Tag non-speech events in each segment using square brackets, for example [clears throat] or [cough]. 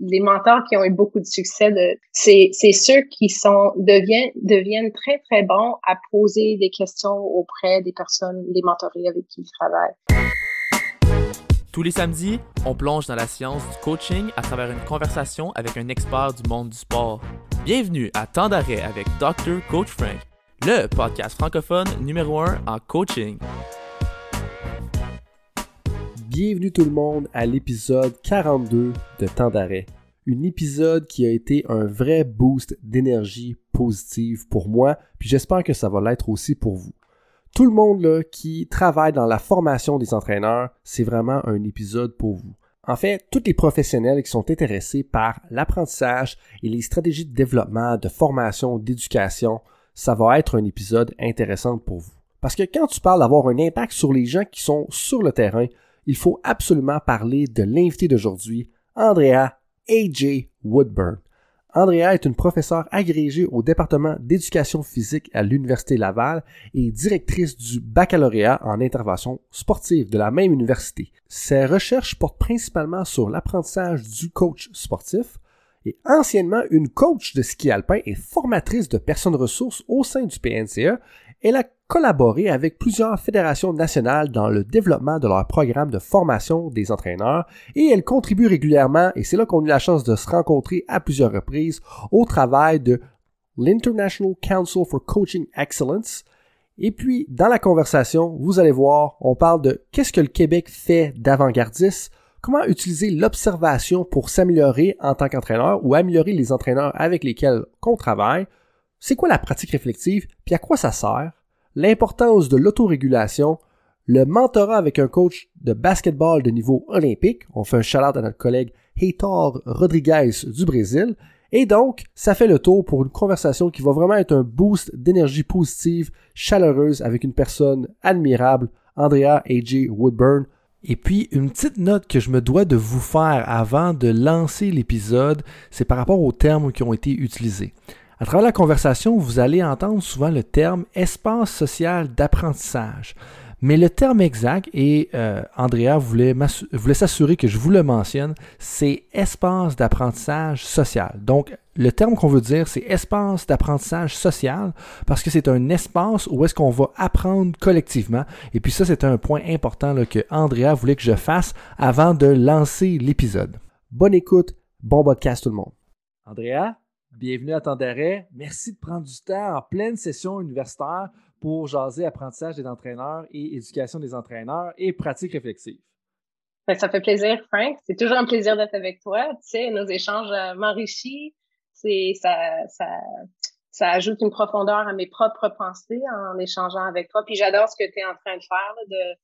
les mentors qui ont eu beaucoup de succès, c'est ceux qui deviennent très très bons à poser des questions auprès des personnes, des mentorés avec qui ils travaillent. Tous les samedis, on plonge dans la science du coaching à travers une conversation avec un expert du monde du sport. Bienvenue à Temps d'arrêt avec Dr. Coach Frank, le podcast francophone numéro 1 en coaching. Bienvenue tout le monde à l'épisode 42 de Temps d'arrêt. Un épisode qui a été un vrai boost d'énergie positive pour moi, puis j'espère que ça va l'être aussi pour vous. Tout le monde là, qui travaille dans la formation des entraîneurs, c'est vraiment un épisode pour vous. En fait, tous les professionnels qui sont intéressés par l'apprentissage et les stratégies de développement, de formation, d'éducation, ça va être un épisode intéressant pour vous. Parce que quand tu parles d'avoir un impact sur les gens qui sont sur le terrain, il faut absolument parler de l'invité d'aujourd'hui, Andrea A.J. Woodburn. Andrea est une professeure agrégée au département d'éducation physique à l'Université Laval et directrice du baccalauréat en intervention sportive de la même université. Ses recherches portent principalement sur l'apprentissage du coach sportif, et anciennement une coach de ski alpin et formatrice de personnes ressources au sein du PNCE, elle a collaboré avec plusieurs fédérations nationales dans le développement de leur programme de formation des entraîneurs et elle contribue régulièrement, et c'est là qu'on a eu la chance de se rencontrer à plusieurs reprises, au travail de l'International Council for Coaching Excellence. Et puis, dans la conversation, vous allez voir, on parle de qu'est-ce que le Québec fait d'avant-gardiste, comment utiliser l'observation pour s'améliorer en tant qu'entraîneur ou améliorer les entraîneurs avec lesquels on travaille, c'est quoi la pratique réflexive, puis à quoi ça sert, l'importance de l'autorégulation, le mentorat avec un coach de basketball de niveau olympique, on fait un shout à notre collègue Heitor Rodriguez du Brésil, et donc, ça fait le tour pour une conversation qui va vraiment être un boost d'énergie positive, chaleureuse avec une personne admirable, Andrea A.J. Woodburn. Et puis, une petite note que je me dois de vous faire avant de lancer l'épisode, c'est par rapport aux termes qui ont été utilisés. À travers la conversation, vous allez entendre souvent le terme espace social d'apprentissage. Mais le terme exact, et euh, Andrea voulait, voulait s'assurer que je vous le mentionne, c'est espace d'apprentissage social. Donc, le terme qu'on veut dire, c'est espace d'apprentissage social parce que c'est un espace où est-ce qu'on va apprendre collectivement. Et puis ça, c'est un point important là, que Andrea voulait que je fasse avant de lancer l'épisode. Bonne écoute, bon podcast tout le monde. Andrea, Bienvenue à Temps d'arrêt. Merci de prendre du temps en pleine session universitaire pour jaser apprentissage des entraîneurs et éducation des entraîneurs et pratique réflexive. Ben, ça fait plaisir, Frank. C'est toujours un plaisir d'être avec toi. Tu sais, nos échanges euh, m'enrichissent. Ça, ça, ajoute une profondeur à mes propres pensées en échangeant avec toi. Puis j'adore ce que tu es en train de faire, de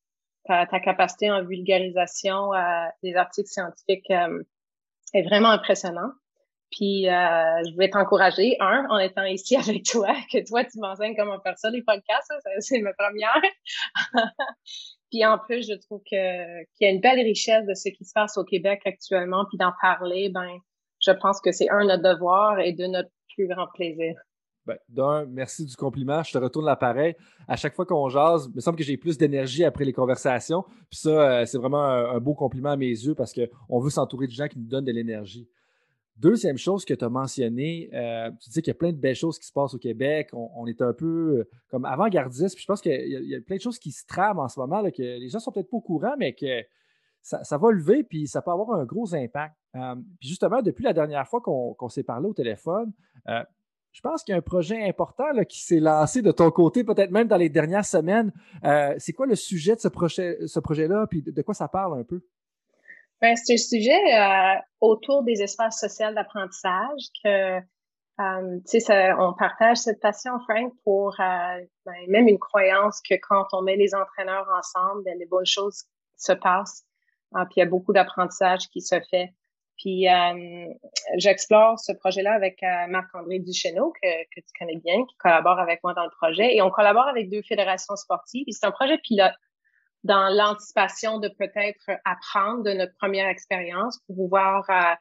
ta, ta, capacité en vulgarisation euh, des articles scientifiques euh, est vraiment impressionnant. Puis euh, je vais t'encourager, un, en étant ici [laughs] avec toi, que toi, tu m'enseignes comment faire ça, les podcasts, c'est ma première. [laughs] puis en plus, je trouve qu'il y a une belle richesse de ce qui se passe au Québec actuellement, puis d'en parler, ben, je pense que c'est un notre devoir et de notre plus grand plaisir. Ben, d'un, merci du compliment. Je te retourne l'appareil. À chaque fois qu'on jase, il me semble que j'ai plus d'énergie après les conversations. Puis ça, euh, c'est vraiment un, beau compliment à mes yeux parce qu'on veut s'entourer de gens qui nous donnent de l'énergie. Deuxième chose que tu as mentionné, euh, tu dis qu'il y a plein de belles choses qui se passent au Québec. On, est un peu euh, comme avant-gardiste. Puis je pense qu'il y, a plein de choses qui se trament en ce moment, que les gens sont peut-être pas au courant, mais que ça, va lever, puis ça peut avoir un gros impact. Euh, puis justement, depuis la dernière fois qu'on s'est parlé au téléphone, je pense qu'il y a un projet important qui s'est lancé de ton côté, peut-être même dans les dernières semaines. C'est quoi le sujet de ce, projet, ce projet-là, puis de quoi ça parle un peu? Ben, c'est un sujet euh, autour des espaces sociaux d'apprentissage que euh, sais, on partage cette passion, Frank, pour euh, ben, même une croyance que quand on met les entraîneurs ensemble, ben, les bonnes choses se passent. Ah, puis il y a beaucoup d'apprentissage qui se fait. Puis euh, j'explore ce projet-là avec Marc-André Duchesneau, que, que tu connais bien, qui collabore avec moi dans le projet. Et on collabore avec deux fédérations sportives. C'est un projet pilote dans l'anticipation de peut-être apprendre de notre première expérience pour pouvoir euh,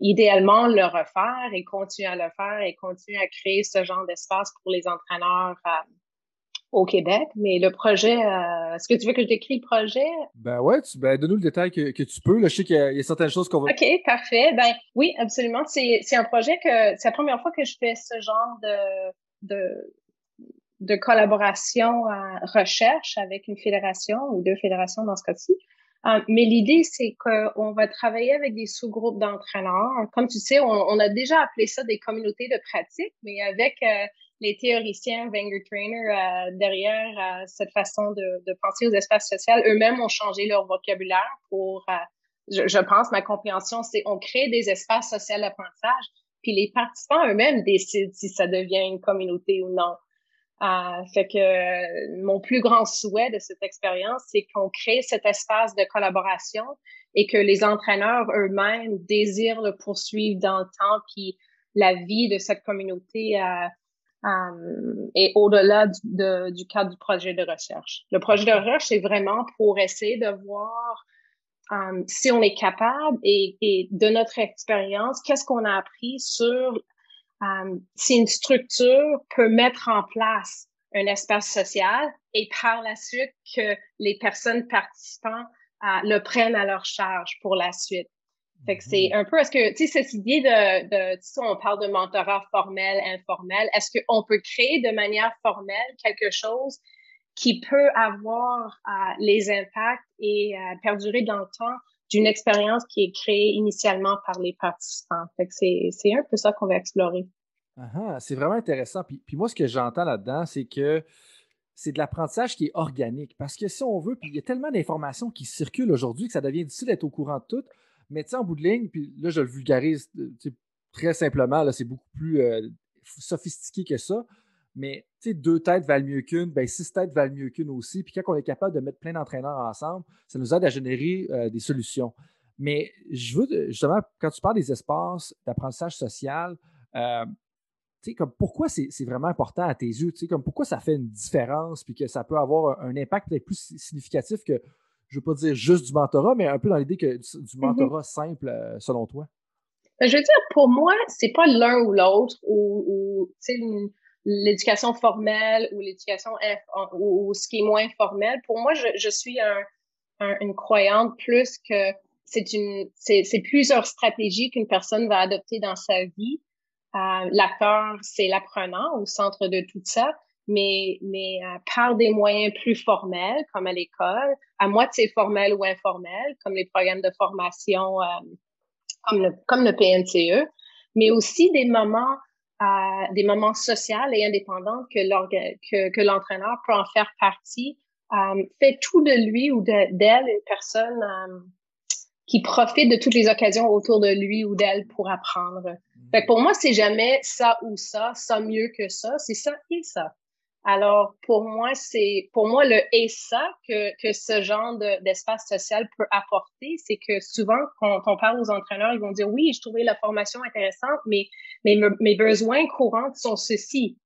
idéalement le refaire et continuer à le faire et continuer à créer ce genre d'espace pour les entraîneurs euh, au Québec, mais le projet, euh, est-ce que tu veux que je décris le projet? Ben ouais, tu, ben donne-nous le détail que, tu peux. Là, je sais qu'il y, a certaines choses qu'on va. OK, parfait. Ben oui, absolument. C'est, un projet que c'est la première fois que je fais ce genre de, de, de collaboration à recherche avec une fédération ou deux fédérations dans ce cas-ci. Euh, mais l'idée, c'est qu'on va travailler avec des sous-groupes d'entraîneurs. Comme tu sais, on, a déjà appelé ça des communautés de pratique, mais avec euh, les théoriciens Wenger Trainer euh, derrière cette façon de, de, penser aux espaces sociaux, eux-mêmes ont changé leur vocabulaire pour, je, je, pense, ma compréhension, c'est on crée des espaces sociaux d'apprentissage, puis les participants eux-mêmes décident si ça devient une communauté ou non. Euh, fait que euh, mon plus grand souhait de cette expérience, c'est qu'on crée cet espace de collaboration et que les entraîneurs eux-mêmes désirent le poursuivre dans le temps, puis la vie de cette communauté euh, euh est au-delà du, cadre du projet de recherche. Le projet de recherche, c'est vraiment pour essayer de voir si on est capable et de notre expérience, qu'est-ce qu'on a appris sur euh, si une structure peut mettre en place un espace social et par la suite que les personnes participants euh, le prennent à leur charge pour la suite. Fait que c'est mm-hmm. un peu, est-ce que, tu sais, cette idée de, de tu sais, on parle de mentorat formel, informel, est-ce qu'on peut créer de manière formelle quelque chose qui peut avoir euh, les impacts et perdurer dans le temps d'une expérience qui est créée initialement par les participants. Fait que c'est un peu ça qu'on va explorer. Ah, c'est vraiment intéressant. Puis, puis moi, ce que j'entends là-dedans, c'est que c'est de l'apprentissage qui est organique. Parce que si on veut, puis il y a tellement d'informations qui circulent aujourd'hui que ça devient difficile d'être au courant de tout. Mais tu sais, en bout de ligne, puis là, je le vulgarise euh, très simplement, là, c'est beaucoup plus euh, sophistiqué que ça. Mais deux têtes valent mieux qu'une, ben six têtes valent mieux qu'une aussi. Puis quand on est capable de mettre plein d'entraîneurs ensemble, ça nous aide à générer euh, des solutions. Mais je veux justement, quand tu parles des espaces d'apprentissage social, euh, comme pourquoi c'est vraiment important à tes yeux? Comme pourquoi ça fait une différence puis que ça peut avoir un, impact peut-être plus significatif que, je ne veux pas dire juste du mentorat, mais un peu dans l'idée que du, mm-hmm. mentorat simple euh, selon toi? Ben, je veux dire, pour moi, c'est pas l'un ou l'autre ou, l'éducation formelle ou l'éducation ou, ce qui est moins formel. Pour moi, je, suis une croyante plus que c'est une c'est plusieurs stratégies qu'une personne va adopter dans sa vie. Euh, l'acteur, c'est l'apprenant au centre de tout ça, mais, mais euh, par des moyens plus formels, comme à l'école, à moitié formels ou informels, comme les programmes de formation, euh, comme, le, comme le PNCE, mais aussi des moments euh, des moments sociaux et indépendants que, que, que l'entraîneur peut en faire partie, euh, fait tout de lui ou d'elle une personne euh, qui profite de toutes les occasions autour de lui ou d'elle pour apprendre. Fait pour moi, c'est jamais ça ou ça, ça mieux que ça, c'est ça et ça. Alors, pour moi, c'est pour moi le et ça que, que ce genre d'espace social peut apporter, c'est que souvent, quand on parle aux entraîneurs, ils vont dire oui, je trouvais la formation intéressante, mais, mais mes besoins courants sont ceux-ci.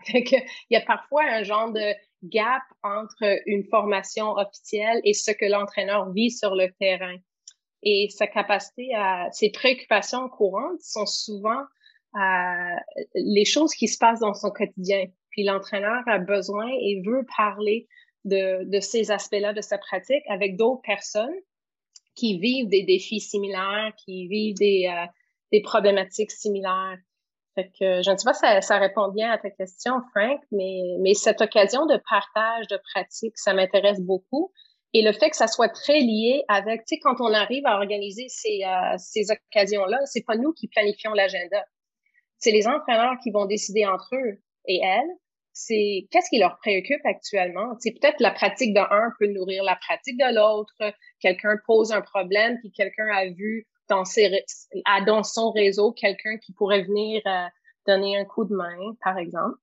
[laughs] Il y a parfois un genre de gap entre une formation officielle et ce que l'entraîneur vit sur le terrain et sa capacité à, ses préoccupations courantes sont souvent euh, les choses qui se passent dans son quotidien. Puis l'entraîneur a besoin et veut parler de, de ces aspects-là de sa pratique avec d'autres personnes qui vivent des défis similaires, qui vivent des, euh, des problématiques similaires. Fait que, je ne sais pas si ça, répond bien à ta question, Frank, mais, mais cette occasion de partage de pratique, ça m'intéresse beaucoup. Et le fait que ça soit très lié avec, tu sais, quand on arrive à organiser ces, euh, ces occasions-là, c'est pas nous qui planifions l'agenda. C'est les entraîneurs qui vont décider entre eux et elles. C'est qu'est-ce qui leur préoccupe actuellement? C'est peut-être la pratique d'un peut nourrir la pratique de l'autre. Quelqu'un pose un problème puis quelqu'un a vu dans ses dans son réseau quelqu'un qui pourrait venir euh, donner un coup de main, par exemple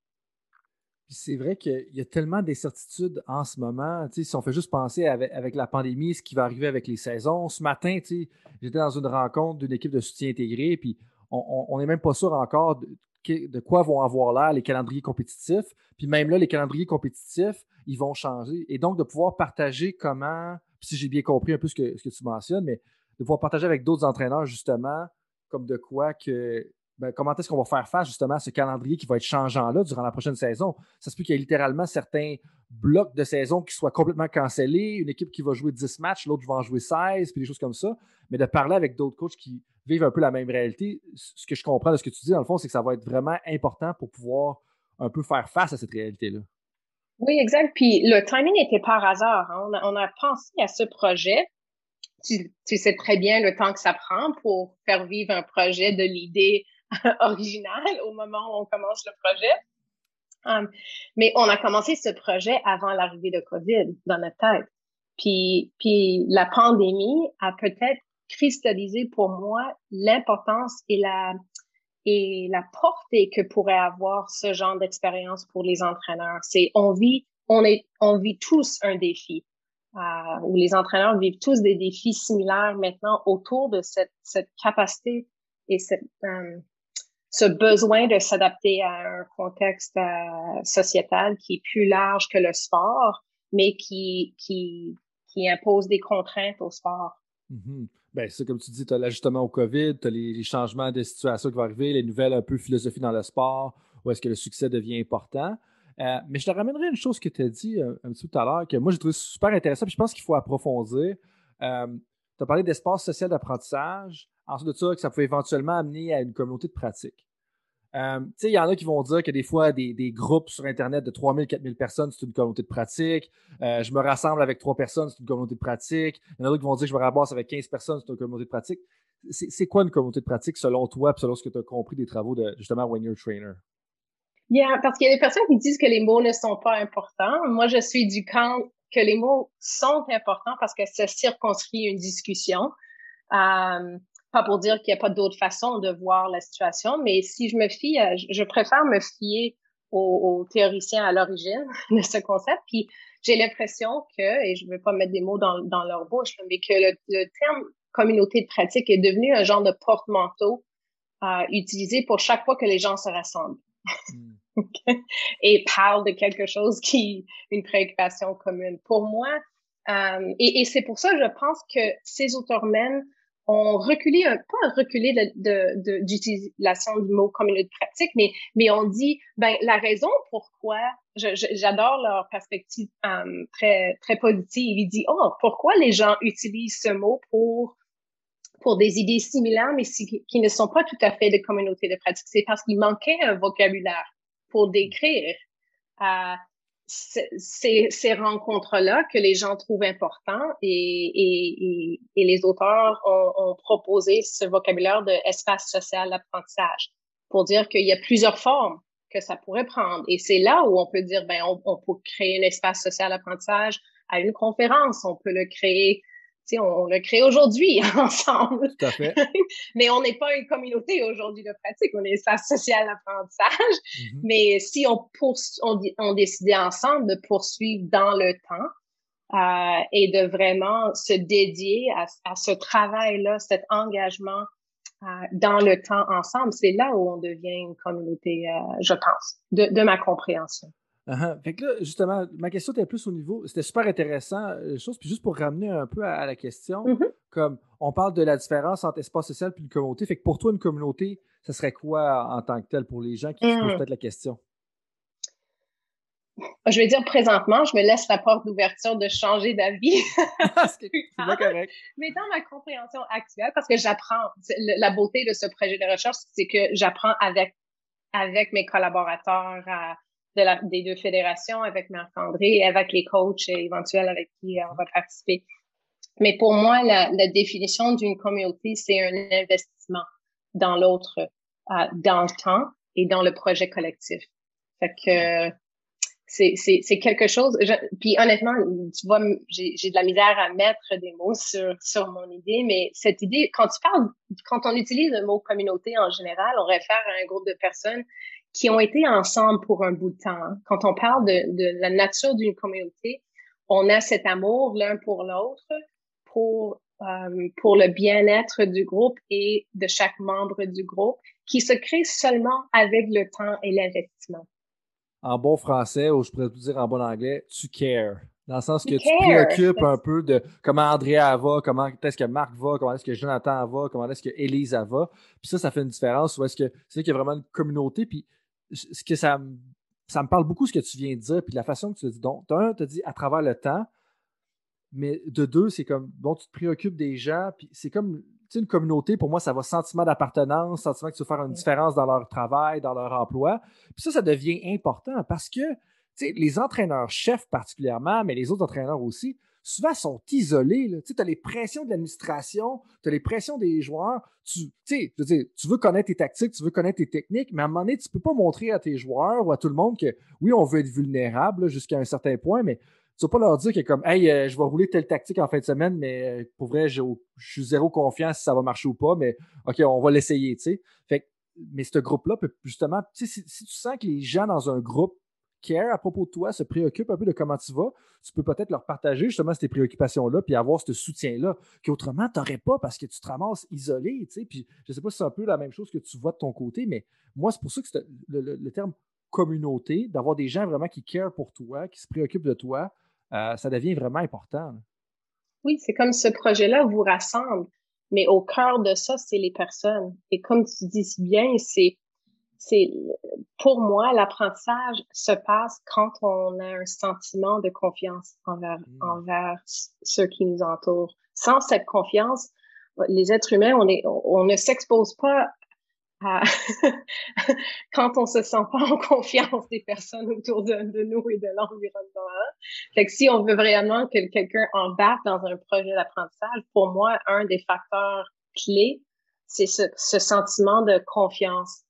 c'est vrai qu'il y a tellement d'incertitudes en ce moment. Si on fait juste penser avec, la pandémie, ce qui va arriver avec les saisons. Ce matin, j'étais dans une rencontre d'une équipe de soutien intégré, puis on n'est même pas sûr encore de, quoi vont avoir l'air les calendriers compétitifs. Puis même là, les calendriers compétitifs, ils vont changer. Et donc, de pouvoir partager comment, si j'ai bien compris un peu ce que, ce que tu mentionnes, mais de pouvoir partager avec d'autres entraîneurs, justement, comme de quoi que ben, comment est-ce qu'on va faire face justement à ce calendrier qui va être changeant-là durant la prochaine saison? Ça se peut qu'il y ait littéralement certains blocs de saison qui soient complètement cancellés, une équipe qui va jouer 10 matchs, l'autre va en jouer 16, puis des choses comme ça. Mais de parler avec d'autres coachs qui vivent un peu la même réalité, ce que je comprends de ce que tu dis, dans le fond, c'est que ça va être vraiment important pour pouvoir un peu faire face à cette réalité-là. Oui, exact. Puis le timing était par hasard. Hein. On, a, pensé à ce projet. Tu, sais très bien le temps que ça prend pour faire vivre un projet de l'idée [laughs] originale au moment où on commence le projet. Um, mais on a commencé ce projet avant l'arrivée de COVID dans notre tête. Puis, puis la pandémie a peut-être cristallisé pour moi l'importance et la, et la portée que pourrait avoir ce genre d'expérience pour les entraîneurs. C'est on vit on est on vit tous un défi. Euh, où les entraîneurs vivent tous des défis similaires maintenant autour de cette, cette capacité et cette, euh, ce besoin de s'adapter à un contexte euh, sociétal qui est plus large que le sport, mais qui, qui, qui impose des contraintes au sport. Ben, c'est comme tu dis, tu as l'ajustement au COVID, tu as les, changements de situation qui vont arriver, les nouvelles un peu philosophie dans le sport, où est-ce que le succès devient important. Euh, mais je te ramènerai une chose que tu as dit euh, un, petit peu tout à l'heure, que moi j'ai trouvé super intéressant, puis je pense qu'il faut approfondir. Tu as parlé d'espace social d'apprentissage, ensuite de ça, que ça pouvait éventuellement amener à une communauté de pratique. Euh, il y en a qui vont dire que des fois, des, groupes sur Internet de 3000, 4000 personnes, c'est une communauté de pratique. Euh, je me rassemble avec trois personnes, c'est une communauté de pratique. Il y en a d'autres qui vont dire que je me ramasse avec 15 personnes, c'est une communauté de pratique. C'est quoi une communauté de pratique selon toi, selon ce que tu as compris des travaux de justement When You're Trainer? Yeah, parce qu'il y a des personnes qui disent que les mots ne sont pas importants. Moi, je suis du camp que les mots sont importants parce que ça circonscrit une discussion. Euh, pas pour dire qu'il n'y a pas d'autre façon de voir la situation, mais si je me fie, je préfère me fier aux, théoriciens à l'origine [laughs] de ce concept. Puis j'ai l'impression que, et je ne veux pas mettre des mots dans, dans leur bouche, mais que le, terme communauté de pratique est devenu un genre de porte-manteau euh, utilisé pour chaque fois que les gens se rassemblent. Hmm. [laughs] et parlent de quelque chose qui une préoccupation commune. Pour moi, euh, et, et c'est pour ça, je pense que ces auteurs-mêmes on reculé, pas reculé de, d'utilisation du mot communauté pratique, mais, mais on dit, ben, la raison pourquoi, j'adore leur perspective euh, très, très positive. Il dit, oh, pourquoi les gens utilisent ce mot pour, pour des idées similaires, mais qui ne sont pas tout à fait de communauté de pratique? C'est parce qu'il manquait un vocabulaire pour décrire ces, rencontres-là que les gens trouvent importants et, les auteurs ont, proposé ce vocabulaire de social d'apprentissage pour dire qu'il y a plusieurs formes que ça pourrait prendre. Et c'est là où on peut dire, ben, on, on peut créer un espace social d'apprentissage à une conférence, on peut le créer on, le crée aujourd'hui [laughs] ensemble. Tout à fait. [laughs] Mais on n'est pas une communauté aujourd'hui de pratique, on est ça social d'apprentissage. Mm-hmm. Mais si on, on, on décidait ensemble de poursuivre dans le temps euh, et de vraiment se dédier à, à ce travail-là, cet engagement euh, dans le temps ensemble, c'est là où on devient une communauté, euh, je pense, de, de ma compréhension. Uh Fait que là, justement, ma question était plus au niveau. C'était super intéressant, euh, chose. Puis juste pour ramener un peu à, la question, mm-hmm. comme on parle de la différence entre espace social et une communauté. Fait que pour toi, une communauté, ce serait quoi en tant que tel pour les gens qui se posent mm. peut-être la question? Je vais dire présentement, je me laisse la porte d'ouverture de changer d'avis. [laughs] [laughs] Mais dans ma compréhension actuelle, parce que j'apprends, la beauté de ce projet de recherche, c'est que j'apprends avec, avec mes collaborateurs à de la, des deux fédérations avec Marc-André et avec les coachs éventuels avec qui on va participer. Mais pour moi, la, la définition d'une communauté, c'est un investissement dans l'autre, euh, dans le temps et dans le projet collectif. Fait que c'est, quelque chose. puis honnêtement, tu vois, j'ai de la misère à mettre des mots sur, sur mon idée, mais cette idée, quand tu parles, quand on utilise le mot communauté en général, on réfère à un groupe de personnes qui ont été ensemble pour un bout de temps. Quand on parle de, de la nature d'une communauté, on a cet amour l'un pour l'autre pour euh, pour le bien-être du groupe et de chaque membre du groupe qui se crée seulement avec le temps et l'investissement. En bon français, ou je pourrais dire en bon anglais, tu cares. Dans le sens que tu te préoccupes un peu de comment Andrea va, comment est-ce que Marc va, comment est-ce que Jonathan va, comment est-ce que Elise va. Puis ça, ça fait une différence. Ou est-ce que c'est qu'il y a vraiment une communauté. Puis ce que ça, ça me parle beaucoup ce que tu viens de dire, puis la façon que tu l'as dit. Donc, un, tu as dit à travers le temps, mais de deux, c'est comme, bon, tu te préoccupes des gens, puis c'est comme, tu sais, une communauté, pour moi, ça va sentiment d'appartenance, sentiment que tu veux faire une différence dans leur travail, dans leur emploi. Puis ça, ça devient important parce que, tu sais, les entraîneurs-chefs particulièrement, mais les autres entraîneurs aussi, souvent sont isolés. Tu as les pressions de l'administration, tu as les pressions des joueurs. Tu, sais, tu veux connaître tes tactiques, tu veux connaître tes techniques, mais à un moment donné, tu ne peux pas montrer à tes joueurs ou à tout le monde que oui, on veut être vulnérable jusqu'à un certain point, mais tu vas pas leur dire que comme Hey, euh, je vais rouler telle tactique en fin de semaine, mais euh, pour vrai, je suis zéro confiant si ça va marcher ou pas, mais OK, on va l'essayer. Fait mais ce groupe-là peut justement, si tu sens que les gens dans un groupe care à propos de toi, se préoccupent un peu de comment tu vas, tu peux peut-être leur partager justement ces préoccupations-là, puis avoir ce soutien-là, qu'autrement, tu n'aurais pas parce que tu te ramasses isolé, tu sais. Puis je ne sais pas si c'est un peu la même chose que tu vois de ton côté, mais moi, c'est pour ça que le, terme communauté, d'avoir des gens vraiment qui care pour toi, qui se préoccupent de toi, euh, ça devient vraiment important. Oui, c'est comme ce projet-là vous rassemble, mais au cœur de ça, c'est les personnes. Et comme tu dis si bien, c'est c'est pour moi l'apprentissage se passe quand on a un sentiment de confiance envers mmh. envers ceux qui nous entourent. Sans cette confiance, les êtres humains, on est on ne s'expose pas [laughs] quand on se sent pas en confiance des personnes autour de, nous et de l'environnement. Fait que si on veut vraiment que quelqu'un embarque dans un projet d'apprentissage, pour moi, un des facteurs clés, c'est ce, ce sentiment de confiance.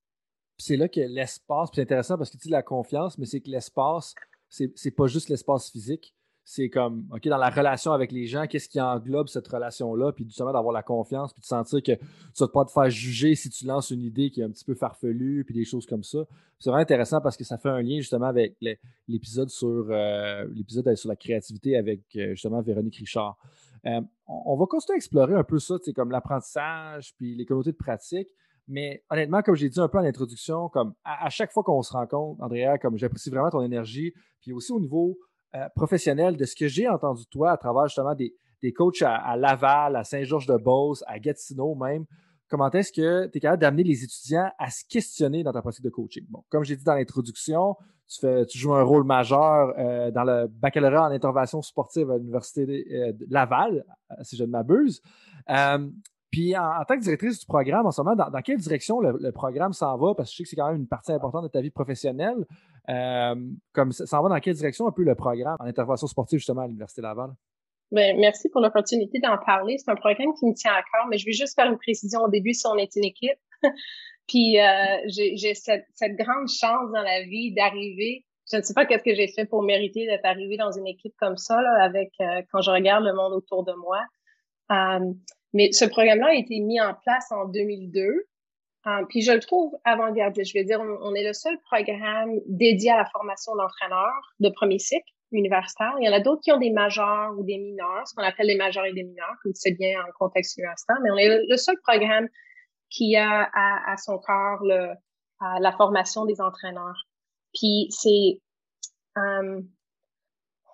C'est là que l'espace, c'est intéressant parce que tu dis la confiance, mais c'est que l'espace, c'est pas juste l'espace physique, c'est comme, OK, dans la relation avec les gens, qu'est-ce qui englobe cette relation-là, puis justement d'avoir la confiance, puis de sentir que tu vas pas te faire juger si tu lances une idée qui est un petit peu farfelue, puis des choses comme ça. C'est vraiment intéressant parce que ça fait un lien justement avec l'épisode sur euh, l'épisode sur la créativité avec euh, justement Véronique Richard. Euh, on, va continuer à explorer un peu ça, comme l'apprentissage, puis les communautés de pratique. Mais honnêtement, comme j'ai dit un peu en introduction, comme à, chaque fois qu'on se rencontre, Andrea, comme j'apprécie vraiment ton énergie, puis aussi au niveau euh, professionnel de ce que j'ai entendu de toi à travers justement des, coachs à, Laval, à Saint-Georges-de-Beauce, à Gatineau même. Comment est-ce que tu es capable d'amener les étudiants à se questionner dans ta pratique de coaching? Bon, comme j'ai dit dans l'introduction, tu, fais, joues un rôle majeur euh, dans le baccalauréat en intervention sportive à l'Université de Laval, euh, si je ne m'abuse. Puis en, tant que directrice du programme, en ce moment, dans, quelle direction le, programme s'en va? Parce que je sais que c'est quand même une partie importante de ta vie professionnelle. Euh, comme ça va dans quelle direction un peu le programme en intervention sportive justement à l'Université Laval? Bien, merci pour l'opportunité d'en parler. C'est un programme qui me tient à cœur, mais je vais juste faire une précision au début si on est une équipe. [laughs] Puis euh, j'ai cette, grande chance dans la vie d'arriver. Je ne sais pas qu'est-ce que j'ai fait pour mériter d'être arrivé dans une équipe comme ça, là, avec euh, quand je regarde le monde autour de moi. Mais ce programme-là a été mis en place en 2002. Euh, puis je le trouve avant-gardiste. Je veux dire, on, est le seul programme dédié à la formation d'entraîneurs de premier cycle universitaire. Il y en a d'autres qui ont des majeurs ou des mineurs, ce qu'on appelle les majeurs et des mineurs, comme c'est bien en contexte universitaire. Mais on est le, seul programme qui a à, son le, la formation des entraîneurs. Puis c'est, euh,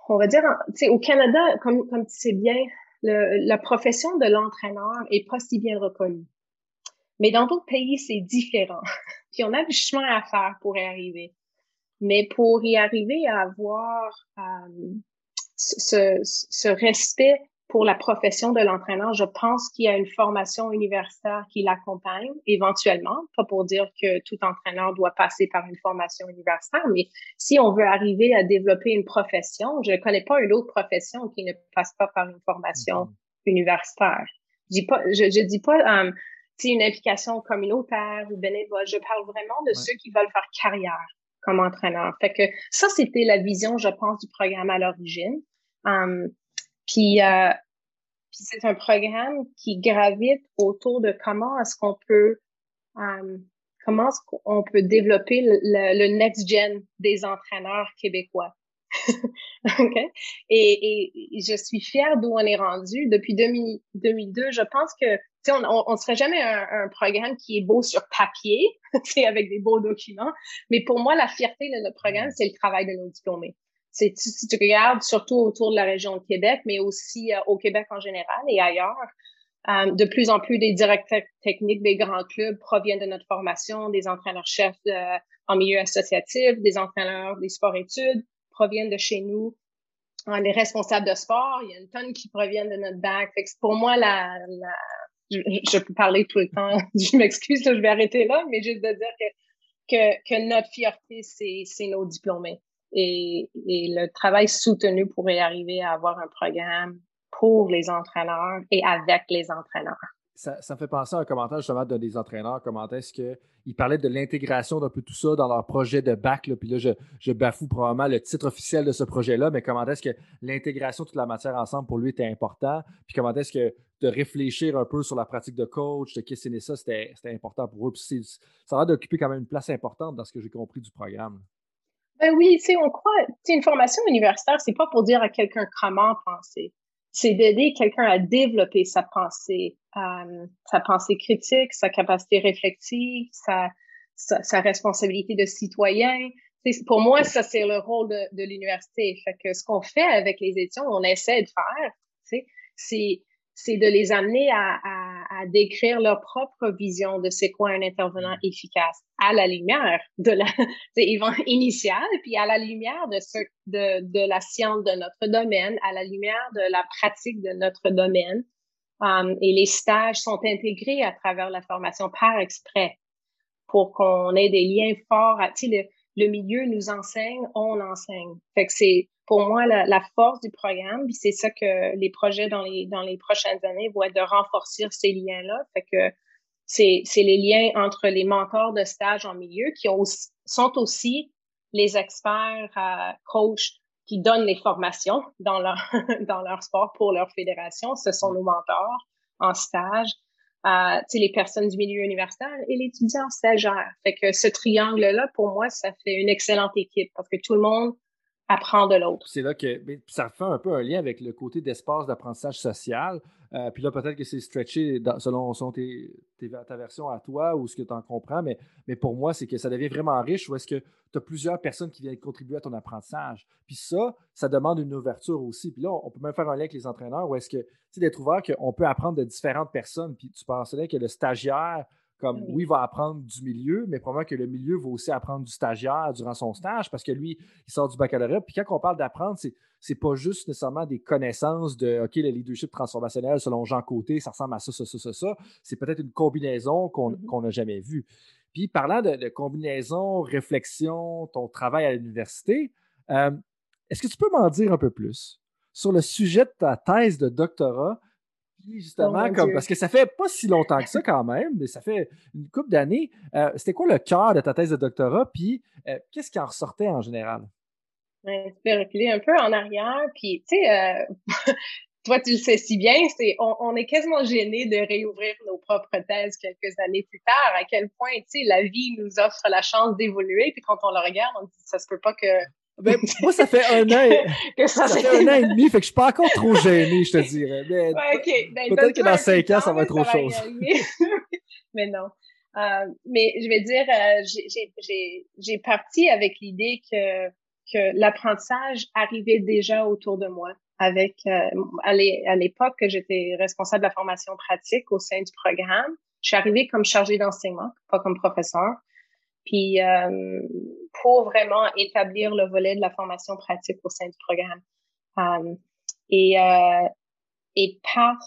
on va dire, tu sais, au Canada, comme, comme tu sais bien, la profession de l'entraîneur est pas si bien reconnue. Mais dans d'autres pays, c'est différent. [laughs] Puis on a du chemin à faire pour y arriver. Mais pour y arriver à avoir euh, ce, ce, respect pour la profession de l'entraîneur, je pense qu'il y a une formation universitaire qui l'accompagne éventuellement, pas pour dire que tout entraîneur doit passer par une formation universitaire, mais si on veut arriver à développer une profession, je ne connais pas une autre profession qui ne passe pas par une formation mm-hmm. universitaire. Je dis pas, je, je dis pas um, une implication communautaire ou bénévole, je parle vraiment de ceux qui veulent faire carrière comme entraîneur. Fait que ça, c'était la vision, je pense, du programme à l'origine. Um, puis, euh, puis c'est un programme qui gravite autour de comment est-ce qu'on peut euh, comment est-ce qu'on peut développer le, le, next gen des entraîneurs québécois. [laughs] okay? et, et, je suis fière d'où on est rendu. Depuis 2002, je pense que on, on, on serait jamais un, un, programme qui est beau sur papier, [laughs] avec des beaux documents. Mais pour moi, la fierté de notre programme, c'est le travail de nos diplômés si tu regardes surtout autour de la région de Québec, mais aussi au Québec en général et ailleurs, euh, de plus en plus des directeurs techniques des grands clubs proviennent de notre formation, des entraîneurs-chefs euh, en milieu associatif, des entraîneurs des sports-études proviennent de chez nous. Euh, les responsables de sport, il y a une tonne qui proviennent de notre bac. pour moi, la, je, peux parler tout le temps. [laughs] je m'excuse, je vais arrêter là, mais juste de dire que, que notre fierté, c'est nos diplômés. Et, le travail soutenu pourrait arriver à avoir un programme pour les entraîneurs et avec les entraîneurs. Ça, me fait penser à un commentaire justement de des entraîneurs, comment est-ce qu'ils parlaient de l'intégration d'un peu tout ça dans leur projet de bac, puis là, je, je, bafoue probablement le titre officiel de ce projet-là, mais comment est-ce que l'intégration de toute la matière ensemble pour lui était important, puis comment est-ce que de réfléchir un peu sur la pratique de coach, de questionner ça, c'était important pour eux. Puis ça a l'air d'occuper quand même une place importante dans ce que j'ai compris du programme. Ben oui, tu sais, on croit, tu sais, une formation universitaire, c'est pas pour dire à quelqu'un comment penser c'est d'aider quelqu'un à développer sa pensée, euh, sa pensée critique, sa capacité réflexive, sa, sa, responsabilité de citoyen. pour moi, ça, c'est le rôle de, de l'université. Fait que ce qu'on fait avec les étudiants, on essaie de faire, c'est c'est de les amener à, à, à, décrire leur propre vision de c'est quoi un intervenant mm. efficace à la lumière de la [laughs] [laughs] initiale, puis à la lumière de, ce, de, de la science de notre domaine, à la lumière de la pratique de notre domaine. Um, et les stages sont intégrés à travers la formation par exprès pour qu'on ait des liens forts. À, le, le milieu nous enseigne, on enseigne. Fait que c'est pour moi la, force du programme. Puis c'est ça que les projets dans les dans les prochaines années vont être de renforcer ces liens-là. Fait que c'est les liens entre les mentors de stage en milieu qui ont sont aussi les experts coachs qui donnent les formations dans leur [laughs] dans leur sport pour leur fédération. Ce sont nos mentors en stage. Euh, les personnes du milieu universitaire et l'étudiant stagiaire. Fait que ce triangle-là, pour moi, ça fait une excellente équipe parce que tout le monde apprendre de l'autre. C'est là que ça fait un peu un lien avec le côté d'espace d'apprentissage social. Euh, puis là, peut-être que c'est stretché selon, ta version à toi ou ce que tu en comprends, mais, pour moi, c'est que ça devient vraiment riche où est-ce que tu as plusieurs personnes qui viennent contribuer à ton apprentissage. Puis ça, ça demande une ouverture aussi. Puis là, on peut même faire un lien avec les entraîneurs où est-ce que, tu sais, d'être ouvert qu'on peut apprendre de différentes personnes. Puis tu pensais que le stagiaire comme, oui, il va apprendre du milieu, mais probablement que le milieu va aussi apprendre du stagiaire durant son stage parce que lui, il sort du baccalauréat. Puis quand on parle d'apprendre, c'est c'est pas juste nécessairement des connaissances de OK, le leadership transformationnel selon Jean Côté, ça ressemble à ça, ça, ça, ça, ça. C'est peut-être une combinaison qu'on mm-hmm. n'a jamais vue. Puis parlant de, combinaison, réflexion, ton travail à l'université, euh, est-ce que tu peux m'en dire un peu plus sur le sujet de ta thèse de doctorat? Justement, oh comme, parce que ça fait pas si longtemps que ça quand même, mais ça fait une couple d'années. Euh, c'était quoi le cœur de ta thèse de doctorat? Puis euh, qu'est-ce qui en ressortait en général? Ouais, tu peux reculer un peu en arrière. Puis, tu sais, euh, [laughs] toi, tu le sais si bien, c'est on, on, est quasiment gêné de réouvrir nos propres thèses quelques années plus tard. À quel point, tu sais, la vie nous offre la chance d'évoluer. Puis quand on le regarde, on dit, ça se peut pas que ben, moi, ça fait un [laughs] an, et, ça, fait un an et demi, fait que je suis pas encore trop gêné, je te dirais. Mais ben, peut-être que dans cinq ans, ça va être autre chose. [laughs] mais non. Euh, mais je vais dire, euh, j'ai parti avec l'idée que, que l'apprentissage arrivait déjà autour de moi. Avec euh, à l'époque que j'étais responsable de la formation pratique au sein du programme, je suis arrivée comme chargée d'enseignement, pas comme professeur. Puis euh, pour vraiment établir le volet de la formation pratique au sein du programme. Um, et, euh, et par,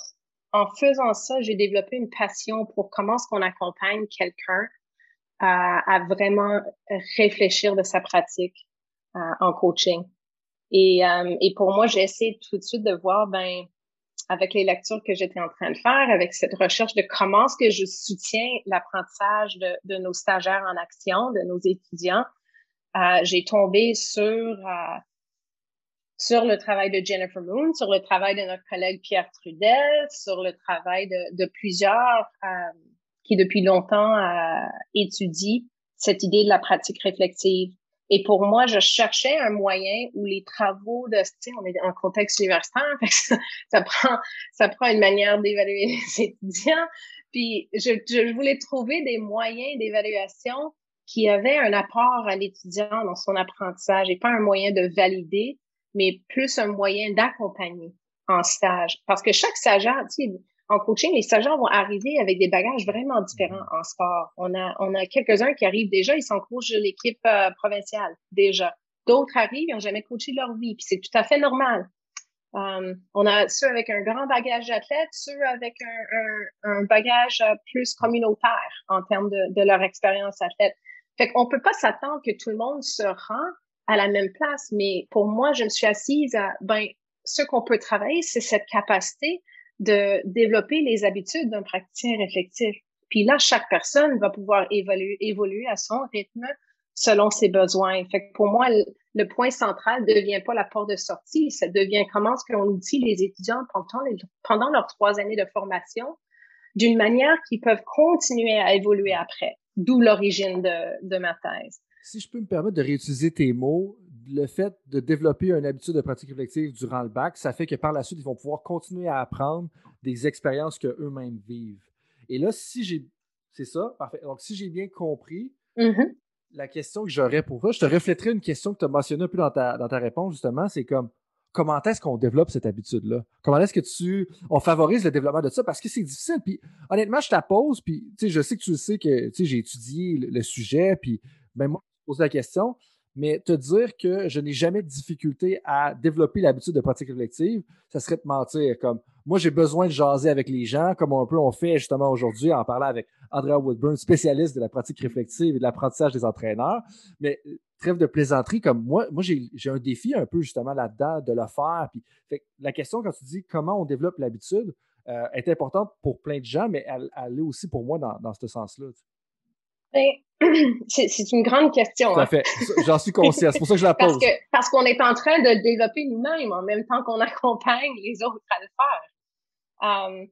en faisant ça, j'ai développé une passion pour comment est-ce qu'on accompagne quelqu'un à, à, vraiment réfléchir de sa pratique euh, en coaching. Et, euh, et pour moi, j'ai essayé tout de suite de voir, ben, avec les lectures que j'étais en train de faire, avec cette recherche de comment est-ce que je soutiens l'apprentissage de, de, nos stagiaires en action, de nos étudiants, euh, j'ai tombé sur euh, sur le travail de Jennifer Moon, sur le travail de notre collègue Pierre Trudel, sur le travail de, plusieurs euh, qui depuis longtemps étudient cette idée de la pratique réflexive. Et pour moi, je cherchais un moyen où les travaux de, tu on est en contexte universitaire, [laughs] ça, ça, prend, ça prend une manière d'évaluer [laughs] les étudiants. Puis je, je voulais trouver des moyens d'évaluation qui avait un apport à l'étudiant dans son apprentissage et pas un moyen de valider, mais plus un moyen d'accompagner en stage. Parce que chaque stagiaire, tu sais, en coaching, les stagiaires vont arriver avec des bagages vraiment différents en sport. On a, on a quelques-uns qui arrivent déjà, ils sont de l'équipe euh, provinciale déjà. D'autres arrivent, ils n'ont jamais coaché leur vie, puis c'est tout à fait normal. Um, on a ceux avec un grand bagage d'athlète, ceux avec un, un, un, bagage euh, plus communautaire en termes de, de leur expérience athlète. Fait qu'on peut pas s'attendre que tout le monde se rend à la même place, mais pour moi, je me suis assise à, ben, ce qu'on peut travailler, c'est cette capacité de développer les habitudes d'un praticien réflectif. Puis là, chaque personne va pouvoir évoluer, évoluer à son rythme selon ses besoins. Fait que pour moi, le, point central ne devient pas la porte de sortie, ça devient comment est-ce qu'on outille les étudiants pendant, les, pendant leurs trois années de formation d'une manière qu'ils peuvent continuer à évoluer après, d'où l'origine de, de ma thèse. Si je peux me permettre de réutiliser tes mots, le fait de développer une habitude de pratique réflexive durant le bac, ça fait que par la suite, ils vont pouvoir continuer à apprendre des expériences qu'eux-mêmes vivent. Et là, si j'ai. C'est ça, parfait. Donc, si j'ai bien compris, mm-hmm. la question que j'aurais pour toi, je te refléterai une question que tu as mentionnée un peu dans ta, dans ta réponse, justement, c'est comme comment est-ce qu'on développe cette habitude-là? Comment est-ce que tu. On favorise le développement de ça? Parce que c'est difficile. Puis honnêtement, je la pose, puis je sais que tu sais que j'ai étudié le, sujet, puis même moi, je pose la question mais te dire que je n'ai jamais de difficulté à développer l'habitude de pratique réflexive, ça serait te mentir. Comme moi, j'ai besoin de jaser avec les gens, comme un peu on fait justement aujourd'hui en parlant avec Andrea Woodburn, spécialiste de la pratique réflexive et de l'apprentissage des entraîneurs. Mais euh, trêve de plaisanterie, comme moi, moi j'ai un défi un peu justement là-dedans de le faire. Puis, la question quand tu dis comment on développe l'habitude euh, est importante pour plein de gens, mais elle, est aussi pour moi dans, dans ce sens-là. [clears throat] c'est une grande question. Tout à hein. fait. J'en suis conscient. C'est pour ça que je la [laughs] pose. Parce qu'on parce qu'on est en train de le développer nous-mêmes en même temps qu'on [laughs] accompagne les autres à le faire. Um,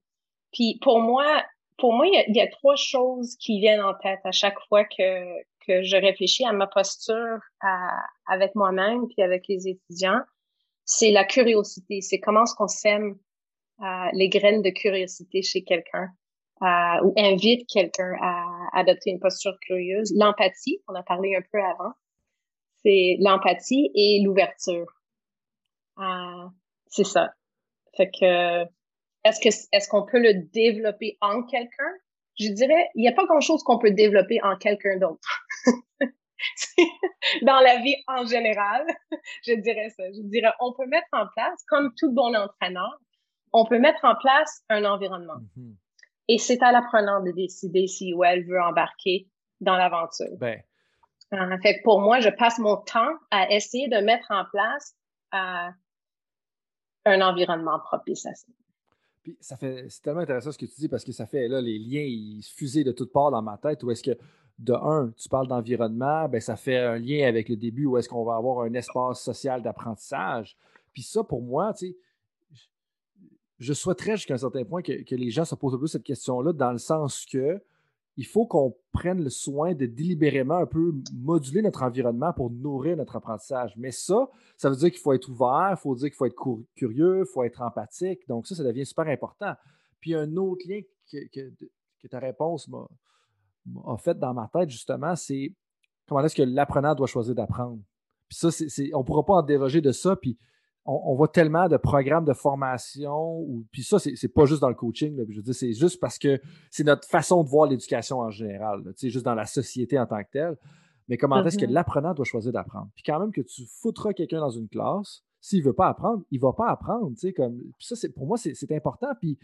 puis pour moi, pour moi, il y, a, trois choses qui viennent en tête à chaque fois que, que je réfléchis à ma posture à, avec moi-même puis avec les étudiants. C'est la curiosité. C'est comment est-ce qu'on sème euh, les graines de curiosité chez quelqu'un ou invite quelqu'un à adopter une posture curieuse. L'empathie, on a parlé un peu avant, c'est l'empathie et l'ouverture. Euh, c'est ça. Fait que est-ce que est-ce qu'on peut le développer en quelqu'un? Je dirais, il n'y a pas grand-chose qu'on peut développer en quelqu'un d'autre. [laughs] Dans la vie en général, je dirais ça. Je dirais, on peut mettre en place, comme tout bon entraîneur, on peut mettre en place un environnement. Mm-hmm. Et c'est à l'apprenant de décider si ou elle veut embarquer dans l'aventure. Ben. En fait, pour moi, je passe mon temps à essayer de mettre en place euh, un environnement propice à ça. Puis ça fait, c'est tellement intéressant ce que tu dis parce que ça fait là les liens ils fusent de toutes parts dans ma tête. Où est-ce que de un, tu parles d'environnement, ben ça fait un lien avec le début où est-ce qu'on va avoir un espace social d'apprentissage. Puis ça, pour moi, tu sais, je souhaiterais jusqu'à un certain point que, les gens se posent un peu cette question-là, dans le sens que il faut qu'on prenne le soin de délibérément un peu moduler notre environnement pour nourrir notre apprentissage. Mais ça, ça veut dire qu'il faut être ouvert, il faut dire qu'il faut être curieux, il faut être empathique. Donc ça, ça devient super important. Puis un autre lien que, ta réponse m'a fait dans ma tête, justement, c'est comment est-ce que l'apprenant doit choisir d'apprendre? Puis ça, on ne pourra pas en déroger de ça. Puis on, voit tellement de programmes de formation, ou, puis ça, c'est pas juste dans le coaching, je veux dire, c'est juste parce que c'est notre façon de voir l'éducation en général, sais, juste dans la société en tant que telle. Mais comment est-ce que mm-hmm. l'apprenant doit choisir d'apprendre? Puis quand même que tu foutras quelqu'un dans une classe, s'il ne veut pas apprendre, il ne va pas apprendre. Comme, puis ça, pour moi, c'est important. Puis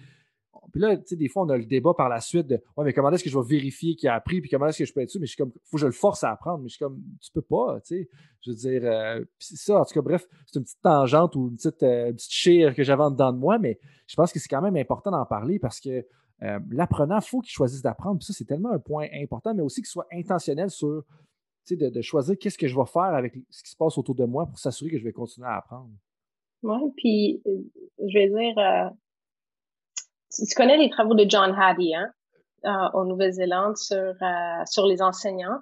puis là, tu sais, des fois, on a le débat par la suite de Ouais, mais comment est-ce que je vais vérifier qu'il a appris, puis comment est-ce que je peux être sûr? Mais je suis comme, faut que je le force à apprendre. Mais je suis comme, tu peux pas, tu sais. Je veux dire, euh, ça, en tout cas, bref, c'est une petite tangente ou une petite, euh, petite chire que j'avais en dedans de moi, mais je pense que c'est quand même important d'en parler parce que euh, l'apprenant, il faut qu'il choisisse d'apprendre. Puis ça, c'est tellement un point important, mais aussi qu'il soit intentionnel sur, tu sais, de, de choisir qu'est-ce que je vais faire avec ce qui se passe autour de moi pour s'assurer que je vais continuer à apprendre. Oui, puis je vais dire, tu connais les travaux de John Hattie, hein, euh, au Nouvelle-Zélande sur, euh, sur les enseignants.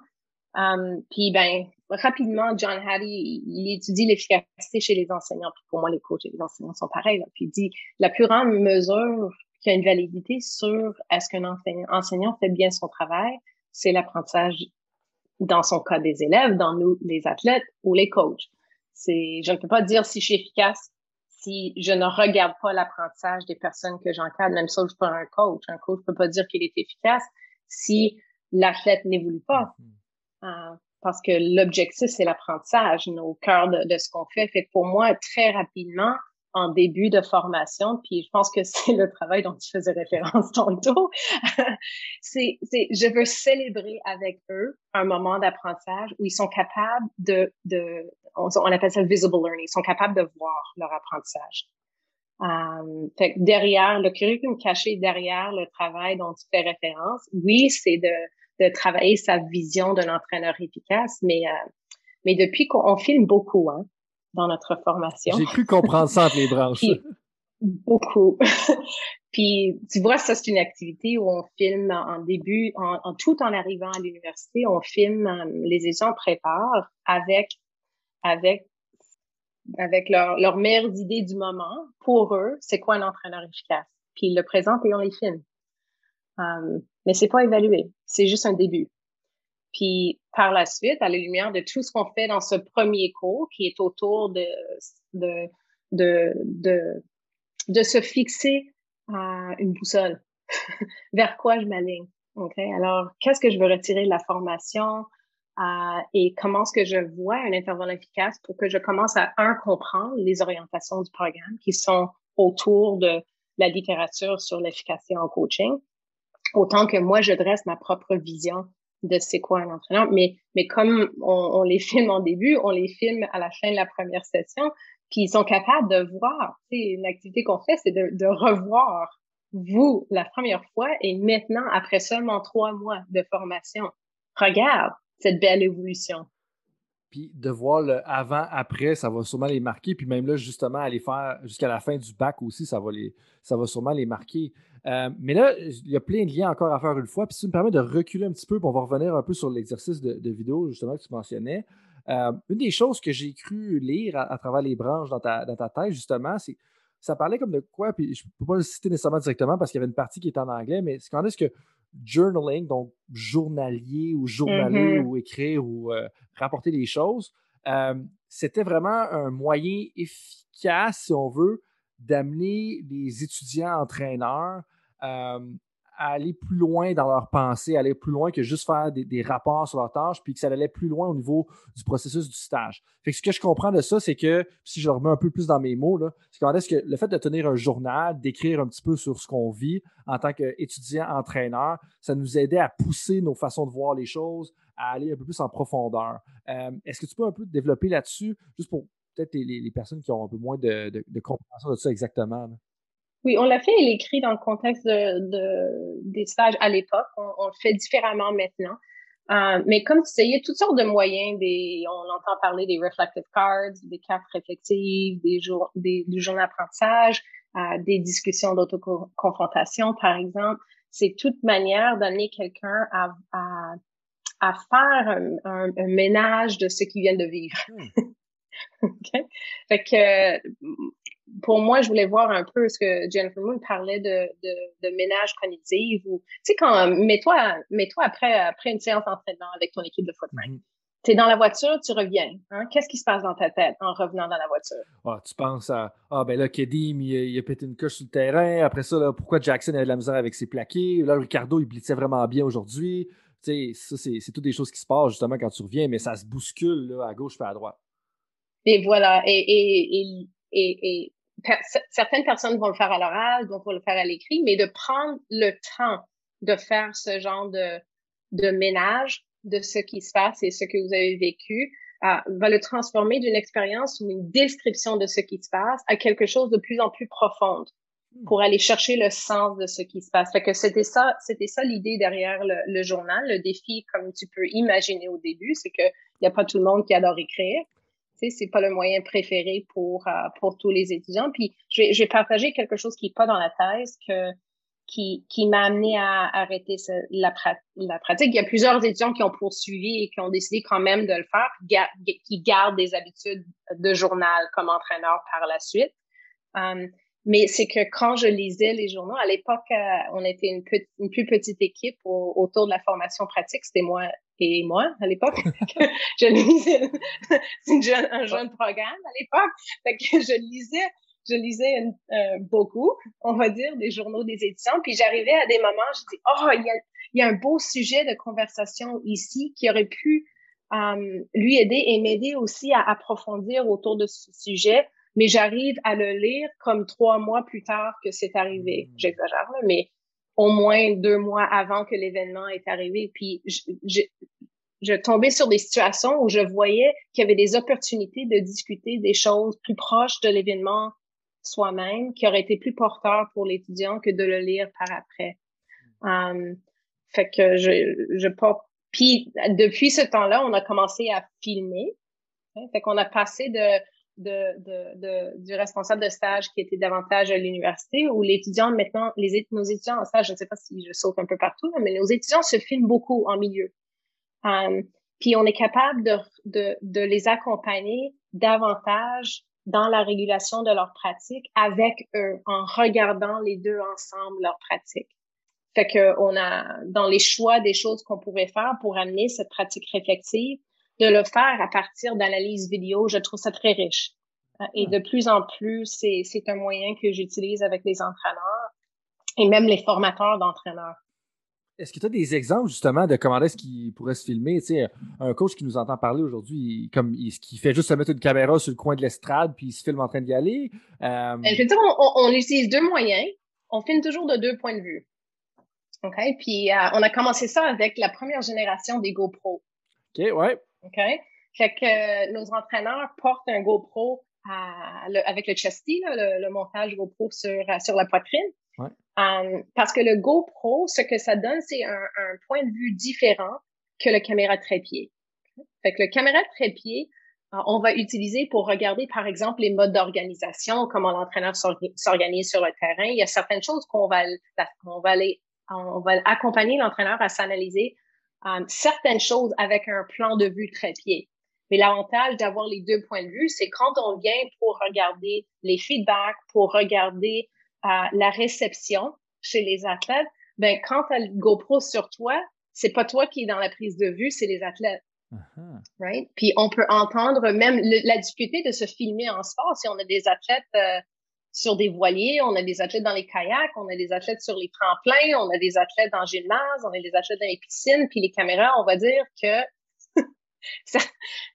Um, puis, ben, rapidement, John Hattie, il étudie l'efficacité chez les enseignants. Puis pour moi, les coachs et les enseignants sont pareils. Puis il dit, la plus grande mesure qui a une validité sur est-ce qu'un enseignant, enseignant fait bien son travail, c'est l'apprentissage dans son cas des élèves, dans nous, les athlètes ou les coachs. C'est, je ne peux pas dire si je suis efficace si je ne regarde pas l'apprentissage des personnes que j'encadre, même chose pour un coach. Un coach ne peut pas dire qu'il est efficace si l'athlète n'évolue pas. Mm-hmm. Euh, parce que l'objectif, c'est l'apprentissage, au cœur de, de ce qu'on fait. Fait pour moi, très rapidement, en début de formation, puis je pense que [laughs] c'est le travail dont tu faisais référence tantôt. [laughs] c'est, je veux célébrer avec eux un moment d'apprentissage où ils sont capables de, de on, appelle ça visible learning, ils sont capables de voir leur apprentissage. Um, fait que derrière le curriculum caché, derrière le travail dont tu fais référence, oui, c'est de, de travailler sa vision d'un entraîneur efficace, mais euh, mais depuis qu'on filme beaucoup, hein, dans notre formation. J'ai cru comprendre ça entre les [laughs] branches. beaucoup. [laughs] Puis tu vois, ça c'est une activité où on filme en début, en, tout en arrivant à l'université, on filme euh, les étudiants préparent avec avec avec leurs leur meilleures idées du moment pour eux, c'est quoi un entraîneur efficace? Puis ils le présentent et on les filme. Um, mais c'est pas évalué, c'est juste un début. Puis par la suite, à la lumière de tout ce qu'on fait dans ce premier cours, qui est autour de, de, de, de, de se fixer à une boussole, [laughs] vers quoi je m'aligne. Okay? Alors, qu'est-ce que je veux retirer de la formation euh, et comment est-ce que je vois un intervenant efficace pour que je commence à, un, comprendre les orientations du programme qui sont autour de la littérature sur l'efficacité en coaching, autant que moi, je dresse ma propre vision de c'est quoi un entraîneur. Mais, comme on, les [laughs] filme en début, on les filme à la fin de la première session, puis ils sont capables de voir. Une activité qu'on fait, c'est de, de revoir vous la première fois et maintenant, après seulement trois mois de formation, regarde cette belle évolution. Puis de voir le avant-après, ça va sûrement les marquer. Puis même là, justement, aller faire jusqu'à la fin du bac aussi, ça va, les, ça va sûrement les marquer. Euh, mais là, il y a plein de liens encore à faire une fois. Puis ça me permet de reculer un petit peu, puis on va revenir un peu sur l'exercice de, vidéo, justement, que tu mentionnais. Euh, une des choses que j'ai cru lire à, travers les branches dans ta, dans ta tête, justement, c'est ça parlait comme de quoi, puis je ne peux pas le citer nécessairement directement parce qu'il y avait une partie qui est en anglais, mais c'est quand est-ce que journaling, donc journalier ou journaler mm-hmm. ou écrire ou euh, rapporter des choses, c'était vraiment un moyen efficace, si on veut, d'amener les étudiants entraîneurs à aller plus loin dans leur pensée, aller plus loin que juste faire des, rapports sur leurs tâches, puis que ça allait plus loin au niveau du processus du stage. Fait que ce que je comprends de ça, c'est que, si je remets un peu plus dans mes mots, c'est quand est-ce que le fait de tenir un journal, d'écrire un petit peu sur ce qu'on vit en tant qu'étudiant, entraîneur, ça nous aidait à pousser nos façons de voir les choses, à aller un peu plus en profondeur. Euh, est-ce que tu peux un peu développer là-dessus, juste pour peut-être les, personnes qui ont un peu moins de, compréhension de ça exactement? Oui, on l'a fait et l'écrit dans le contexte de, des stages à l'époque. On, le fait différemment maintenant. Euh, mais comme tu sais, il y a toutes sortes de moyens. Des, on entend parler des reflective cards, des cartes réflexives, des jours, des, du journal d'apprentissage, euh, des discussions d'autoconfrontation, par exemple. C'est toute manière d'amener quelqu'un à, à, à, faire un, un, ménage de ce qu'il vient de vivre. [laughs] Okay? Fait que pour moi, je voulais voir un peu ce que Jennifer Moon parlait de, de, de ménage cognitif ou tu sais quand mets-toi mets-toi après après une séance d'entraînement avec ton équipe de football. Mm-hmm. Tu es dans la voiture, tu reviens. Hein? Qu'est-ce qui se passe dans ta tête en revenant dans la voiture? Ah, tu penses à Ah ben là, Kedim, il, il, a pété une coche sur le terrain. Après ça, là, pourquoi Jackson avait de la misère avec ses plaqués? Là, Ricardo, il blitzait vraiment bien aujourd'hui. Tu sais, ça, c'est toutes des choses qui se passent justement quand tu reviens, mais ça se bouscule là, à gauche et à droite. Et voilà. Et, et, et, et, certaines personnes vont le faire à l'oral, d'autres vont le faire à l'écrit, mais de prendre le temps de faire ce genre de, de ménage de ce qui se passe et ce que vous avez vécu, euh, va le transformer d'une expérience ou une description de ce qui se passe à quelque chose de plus en plus profonde hmm. pour aller chercher le sens de ce qui se passe. Fait que c'était ça, c'était ça l'idée derrière le, le, journal. Le défi, comme tu peux imaginer au début, c'est que il n'y a pas tout le monde qui adore écrire sais, c'est pas le moyen préféré pour euh, pour tous les étudiants. Puis je vais, je vais partager quelque chose qui est pas dans la thèse que qui, qui m'a amené à arrêter la, la pratique. Il y a plusieurs étudiants qui ont poursuivi et qui ont décidé quand même de le faire, qui gardent des habitudes de journal comme entraîneur par la suite. Um, mais c'est que quand je lisais les journaux, à l'époque, euh, on était une, une, plus petite équipe autour de la formation pratique. C'était moi et moi à l'époque. [laughs] [laughs] je lisais, c'est [laughs] un jeune programme à l'époque. Fait que je lisais, je lisais euh, beaucoup, on va dire, des journaux des étudiants. Puis j'arrivais à des moments, je dis, oh, il y a, il y a un beau sujet de conversation ici qui aurait pu euh, lui aider et m'aider aussi à approfondir autour de ce sujet mais j'arrive à le lire comme trois mois plus tard que c'est arrivé. Hmm. J'exagère, mais au moins deux mois avant que l'événement est arrivé. Puis je, je, je, tombais sur des situations où je voyais qu'il y avait des opportunités de discuter des choses plus proches de l'événement soi-même, qui auraient été plus porteurs pour l'étudiant que de le lire par après. Um, fait que je, je Puis depuis ce temps-là, on a commencé à filmer. Hein, fait qu'on a passé de de, de, de, du responsable de stage qui était davantage à l'université, où l'étudiant maintenant, les, nos étudiants en stage, je ne sais pas si je saute un peu partout, mais nos étudiants se filment beaucoup en milieu. Um, puis on est capable de, de, de les accompagner davantage dans la régulation de leurs pratiques avec eux, en regardant les deux ensemble leurs pratiques. Fait que on a dans les choix des choses qu'on pourrait faire pour amener cette pratique réflexive, de le faire à partir d'analyse vidéo, je trouve ça très riche. Euh, et de plus en plus, c'est, c'est un moyen que j'utilise avec les entraîneurs et même les formateurs d'entraîneurs. Est-ce que tu as des exemples justement de comment est-ce qu'il pourrait se filmer? Tu sais, un coach qui nous entend parler aujourd'hui, comme il, qui fait juste se mettre une caméra sur le coin de l'estrade puis il se filme en train d'y aller. Euh... Je veux dire, on, on, utilise deux moyens. On filme toujours de deux points de vue. OK? Puis euh, on a commencé ça avec la première génération des GoPro. OK, ouais. OK? Fait que euh, nos entraîneurs portent un GoPro avec le chesty, le, montage GoPro sur, euh, sur la poitrine. Ouais. Um, parce que le GoPro, ce que ça donne, c'est un, un, point de vue différent que le caméra trépied. Fait que le caméra trépied, euh, on va utiliser pour regarder, par exemple, les modes d'organisation, comment l'entraîneur s'organise sur le terrain. Il y a certaines choses qu'on va, on va aller, on va accompagner l'entraîneur à s'analyser euh, certaines choses avec un plan de vue très pied. Mais l'avantage d'avoir les deux points de vue, c'est quand on vient pour regarder les feedbacks, pour regarder euh, la réception chez les athlètes, ben quand tu as le GoPro sur toi, c'est pas toi qui est dans la prise de vue, c'est les athlètes. Uh-huh. Right? Puis on peut entendre même la difficulté de se filmer en sport si on a des athlètes euh, sur des voiliers, on a des athlètes dans les kayaks, on a des athlètes sur les tremplins, on a des athlètes dans le gymnase, on a des athlètes dans les piscines, puis les caméras, on va dire que [laughs]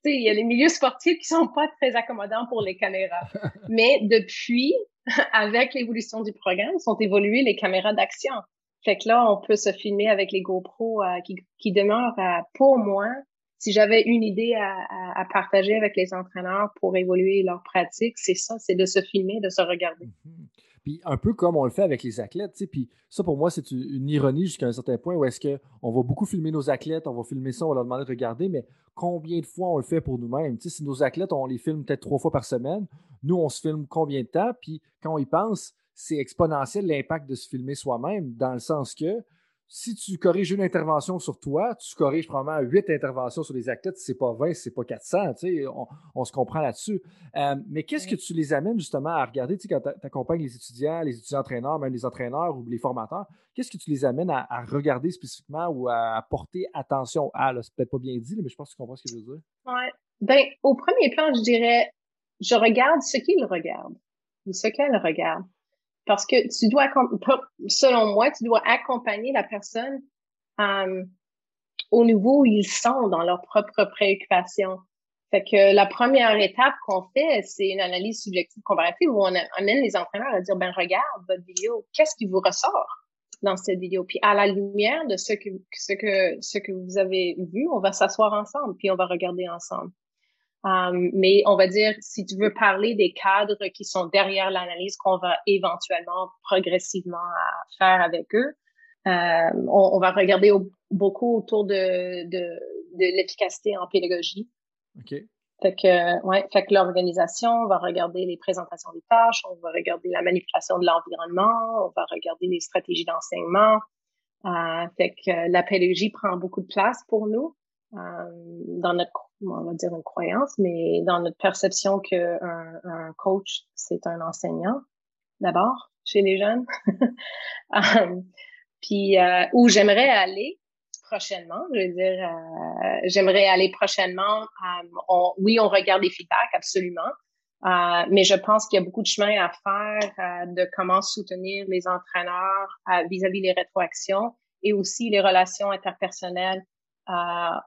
il y a les milieux sportifs qui sont pas très accommodants pour les caméras. [laughs] Mais depuis, avec l'évolution du programme, sont évoluées les caméras d'action. Fait que là, on peut se filmer avec les GoPro euh, qui, qui demeurent, euh, pour moi, si j'avais une idée à, partager avec les entraîneurs pour évoluer leur pratique, c'est ça, c'est de se filmer, de se regarder. Mhm. Puis un peu comme on le fait avec les athlètes, tu sais, puis ça pour moi c'est une ironie jusqu'à un certain point où est-ce qu'on va beaucoup filmer nos athlètes, on va filmer ça, on va leur demander de regarder, mais combien de fois on le fait pour nous-mêmes? Tu sais, si nos athlètes, on les filme peut-être trois fois par semaine, nous on se filme combien de temps? Puis quand on y pense, c'est exponentiel l'impact de se filmer soi-même, dans le sens que si tu corriges une intervention sur toi, tu corriges probablement huit interventions sur les athlètes, c'est pas 20, c'est pas 400, tu sais, on, se comprend là-dessus. Euh, mais qu'est-ce que tu les amènes justement à regarder, tu sais, quand tu accompagnes les étudiants, les étudiants entraîneurs, même les entraîneurs ou les formateurs, qu'est-ce que tu les amènes à, regarder spécifiquement ou à porter attention à, c'est peut-être pas bien dit, mais je pense que tu comprends ce que je veux dire. Ouais. Ben, au premier plan, je dirais, je regarde ce qu'ils regardent ou ce qu'elles regardent. Parce que tu dois, selon moi, tu dois accompagner la personne euh, au niveau où ils sont dans leurs propres préoccupations. Fait que la première étape qu'on fait, c'est une analyse subjective comparative où on amène les entraîneurs à dire, ben regarde votre vidéo, qu'est-ce qui vous ressort dans cette vidéo? Puis à la lumière de ce que, ce que, ce que vous avez vu, on va s'asseoir ensemble, puis on va regarder ensemble. Um, mais on va dire, si tu veux parler des cadres qui sont derrière l'analyse qu'on va éventuellement progressivement faire avec eux, euh, on, va regarder beaucoup autour de, de, de l'efficacité en pédagogie. OK. Fait que, ouais, fait que l'organisation, on va regarder les présentations des tâches, on va regarder la manipulation de l'environnement, on va regarder les stratégies d'enseignement. Euh, fait que la pédagogie prend beaucoup de place pour nous euh, dans notre on va dire une croyance, mais dans notre perception qu'un un coach, c'est un enseignant. d'abord chez les jeunes. [laughs] Um, puis euh, où j'aimerais aller prochainement, je veux dire, euh, j'aimerais aller prochainement. Um, oui, on regarde les feedbacks, absolument. Euh, mais je pense qu'il y a beaucoup de chemin à faire euh, de comment soutenir les entraîneurs vis-à-vis des rétroactions et aussi les relations interpersonnelles euh,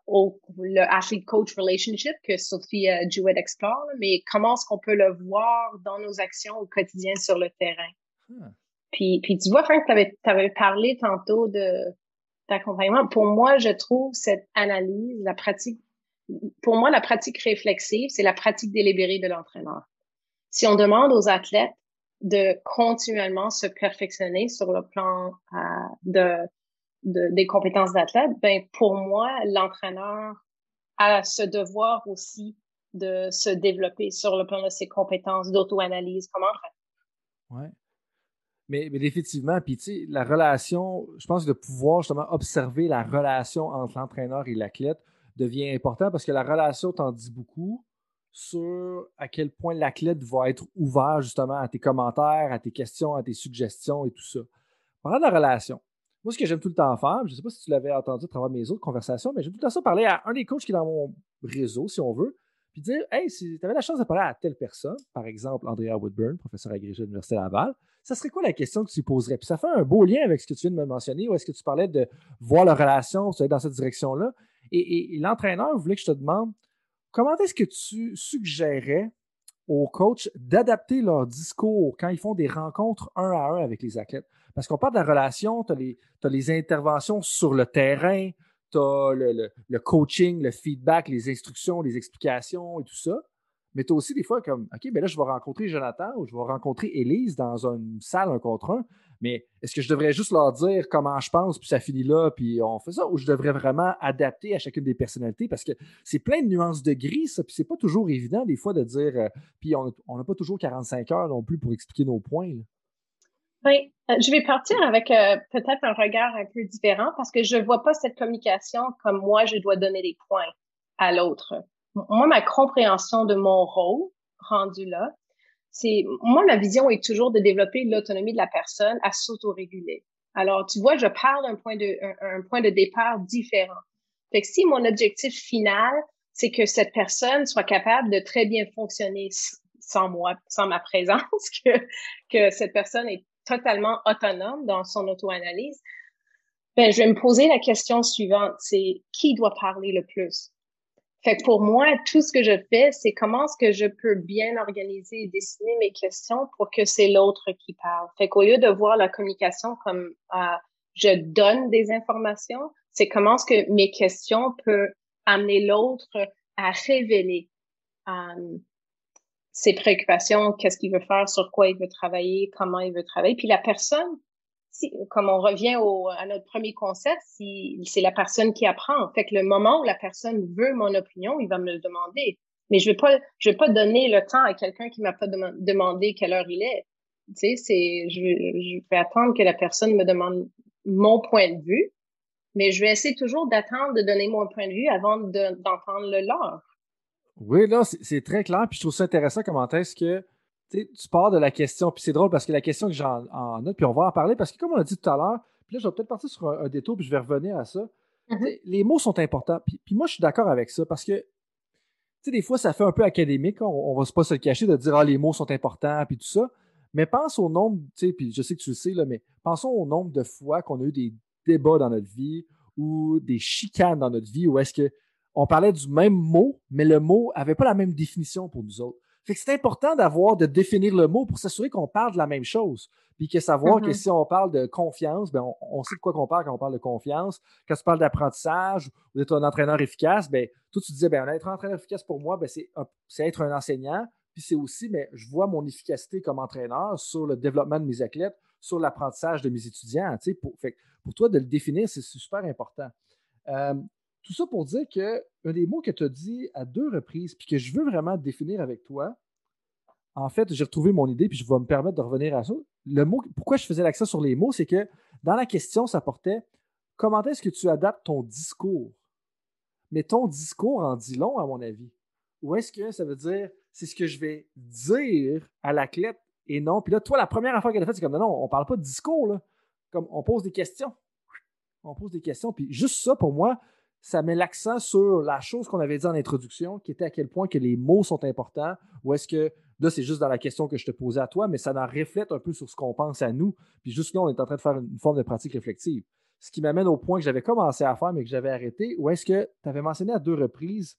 au le athlete coach relationship que Sophie euh, Jewett explore, mais comment est-ce qu'on peut le voir dans nos actions au quotidien sur le terrain? Hmm. Puis, puis tu vois, Frank, tu avais, avais, parlé tantôt de d'accompagnement. Pour moi, je trouve cette analyse, la pratique, pour moi, la pratique réflexive, c'est la pratique délibérée de l'entraîneur. Si on demande aux athlètes de continuellement se perfectionner sur le plan euh, de des compétences d'athlète, ben pour moi, l'entraîneur a ce devoir aussi de se développer sur le plan de ses compétences d'auto-analyse comme entraîneur. Oui. Mais, mais définitivement, puis tu sais, la relation, je pense que de pouvoir justement observer la relation entre l'entraîneur et l'athlète devient important parce que la relation t'en dit beaucoup sur à quel point l'athlète va être ouvert justement à tes commentaires, à tes questions, à tes suggestions et tout ça. Parlant de la relation, moi, ce que j'aime tout le temps faire, je ne sais pas si tu l'avais entendu à travers mes autres conversations, mais j'aime tout le temps ça parler à un des coachs qui est dans mon réseau, si on veut, puis dire Hey, si tu avais la chance de parler à telle personne, par exemple Andrea Woodburn, professeur agrégé de l'Université Laval, ça serait quoi la question que tu poserais? Puis ça fait un beau lien avec ce que tu viens de me mentionner, ou est-ce que tu parlais de voir la relation, tu dans cette direction-là. Et, l'entraîneur voulait que je te demande comment est-ce que tu suggérais aux coachs d'adapter leur discours quand ils font des rencontres un à un avec les athlètes? Parce qu'on parle de la relation, tu as, les interventions sur le terrain, tu as le, coaching, le feedback, les instructions, les explications et tout ça. Mais tu as aussi des fois comme, OK, ben là, je vais rencontrer Jonathan ou je vais rencontrer Élise dans une salle un contre un. Mais est-ce que je devrais juste leur dire comment je pense, puis ça finit là, puis on fait ça, ou je devrais vraiment adapter à chacune des personnalités? Parce que c'est plein de nuances de gris, ça, puis c'est pas toujours évident des fois de dire, euh, puis on n'a pas toujours 45 heures non plus pour expliquer nos points. Oui, euh, je vais partir avec euh, peut-être un regard un peu différent parce que je vois pas cette communication comme moi, je dois donner des points à l'autre. Moi, ma compréhension de mon rôle rendu là, c'est moi, ma vision est toujours de développer l'autonomie de la personne à s'autoréguler. Alors, tu vois, je parle d'un point de un, point de départ différent. Fait que si mon objectif final, c'est que cette personne soit capable de très bien fonctionner sans moi, sans ma présence, [laughs] que, que cette personne est totalement autonome dans son auto-analyse, ben, je vais me poser la question suivante, c'est qui doit parler le plus? Fait que pour moi, tout ce que je fais, c'est comment est-ce que je peux bien organiser et dessiner mes questions pour que c'est l'autre qui parle. Fait qu'au lieu de voir la communication comme euh, je donne des informations, c'est comment est-ce que mes questions peuvent amener l'autre à révéler euh, ses préoccupations, qu'est-ce qu'il veut faire, sur quoi il veut travailler, comment il veut travailler. Puis la personne, si, comme on revient au, à notre premier concept, si c'est la personne qui apprend. Fait que le moment où la personne veut mon opinion, il va me le demander. Mais je vais pas, je vais pas donner le temps à quelqu'un qui m'a pas demandé quelle heure il est. Tu sais, c'est, je, je vais attendre que la personne me demande mon point de vue, mais je vais essayer toujours d'attendre de donner mon point de vue avant d'entendre le leur. Oui, là, c'est très clair. Puis je trouve ça intéressant comment est-ce que tu pars de la question. Puis c'est drôle parce que la question que j'en en note, puis on va en parler parce que comme on a dit tout à l'heure, puis là, je vais peut-être partir sur un, détour, puis je vais revenir à ça. Mm-hmm. Les mots sont importants. Puis, moi, je suis d'accord avec ça parce que, tu sais, des fois, ça fait un peu académique. On, ne va pas se le cacher de dire, ah, les mots sont importants, puis tout ça. Mais pense au nombre, tu sais, puis je sais que tu le sais, là, mais pensons au nombre de fois qu'on a eu des débats dans notre vie ou des chicanes dans notre vie où est-ce que on parlait du même mot, mais le mot n'avait pas la même définition pour nous autres. Fait que c'est important d'avoir, de définir le mot pour s'assurer qu'on parle de la même chose. Puis que savoir que mm-hmm. si on parle de confiance, ben on, sait de quoi qu'on parle quand on parle de confiance. Quand tu parles d'apprentissage ou d'être un entraîneur efficace, ben toi, tu disais, ben être un entraîneur efficace pour moi, ben, c'est, être un enseignant. Puis c'est aussi, mais ben, je vois mon efficacité comme entraîneur sur le développement de mes athlètes, sur l'apprentissage de mes étudiants. Pour, fait, pour toi, de le définir, c'est super important. Euh, tout ça pour dire que un des mots que tu as dit à deux reprises, puis que je veux vraiment définir avec toi, en fait, j'ai retrouvé mon idée, puis je vais me permettre de revenir à ça. Le mot, pourquoi je faisais l'accent sur les mots, c'est que dans la question, ça portait comment est-ce que tu adaptes ton discours? Mais ton discours en dit long, à mon avis. Ou est-ce que ça veut dire c'est ce que je vais dire à l'athlète et non. Puis là, toi, la première affaire qu'elle a faite, c'est comme non, non, on parle pas de discours, là. Comme on pose des questions. On pose des questions. Puis juste ça, pour moi, ça met l'accent sur la chose qu'on avait dit en introduction, qui était à quel point que les mots sont importants, ou est-ce que, là, c'est juste dans la question que je te posais à toi, mais ça en reflète un peu sur ce qu'on pense à nous. Puis juste là, on est en train de faire une forme de pratique réflexive. Ce qui m'amène au point que j'avais commencé à faire, mais que j'avais arrêté, ou est-ce que tu avais mentionné à deux reprises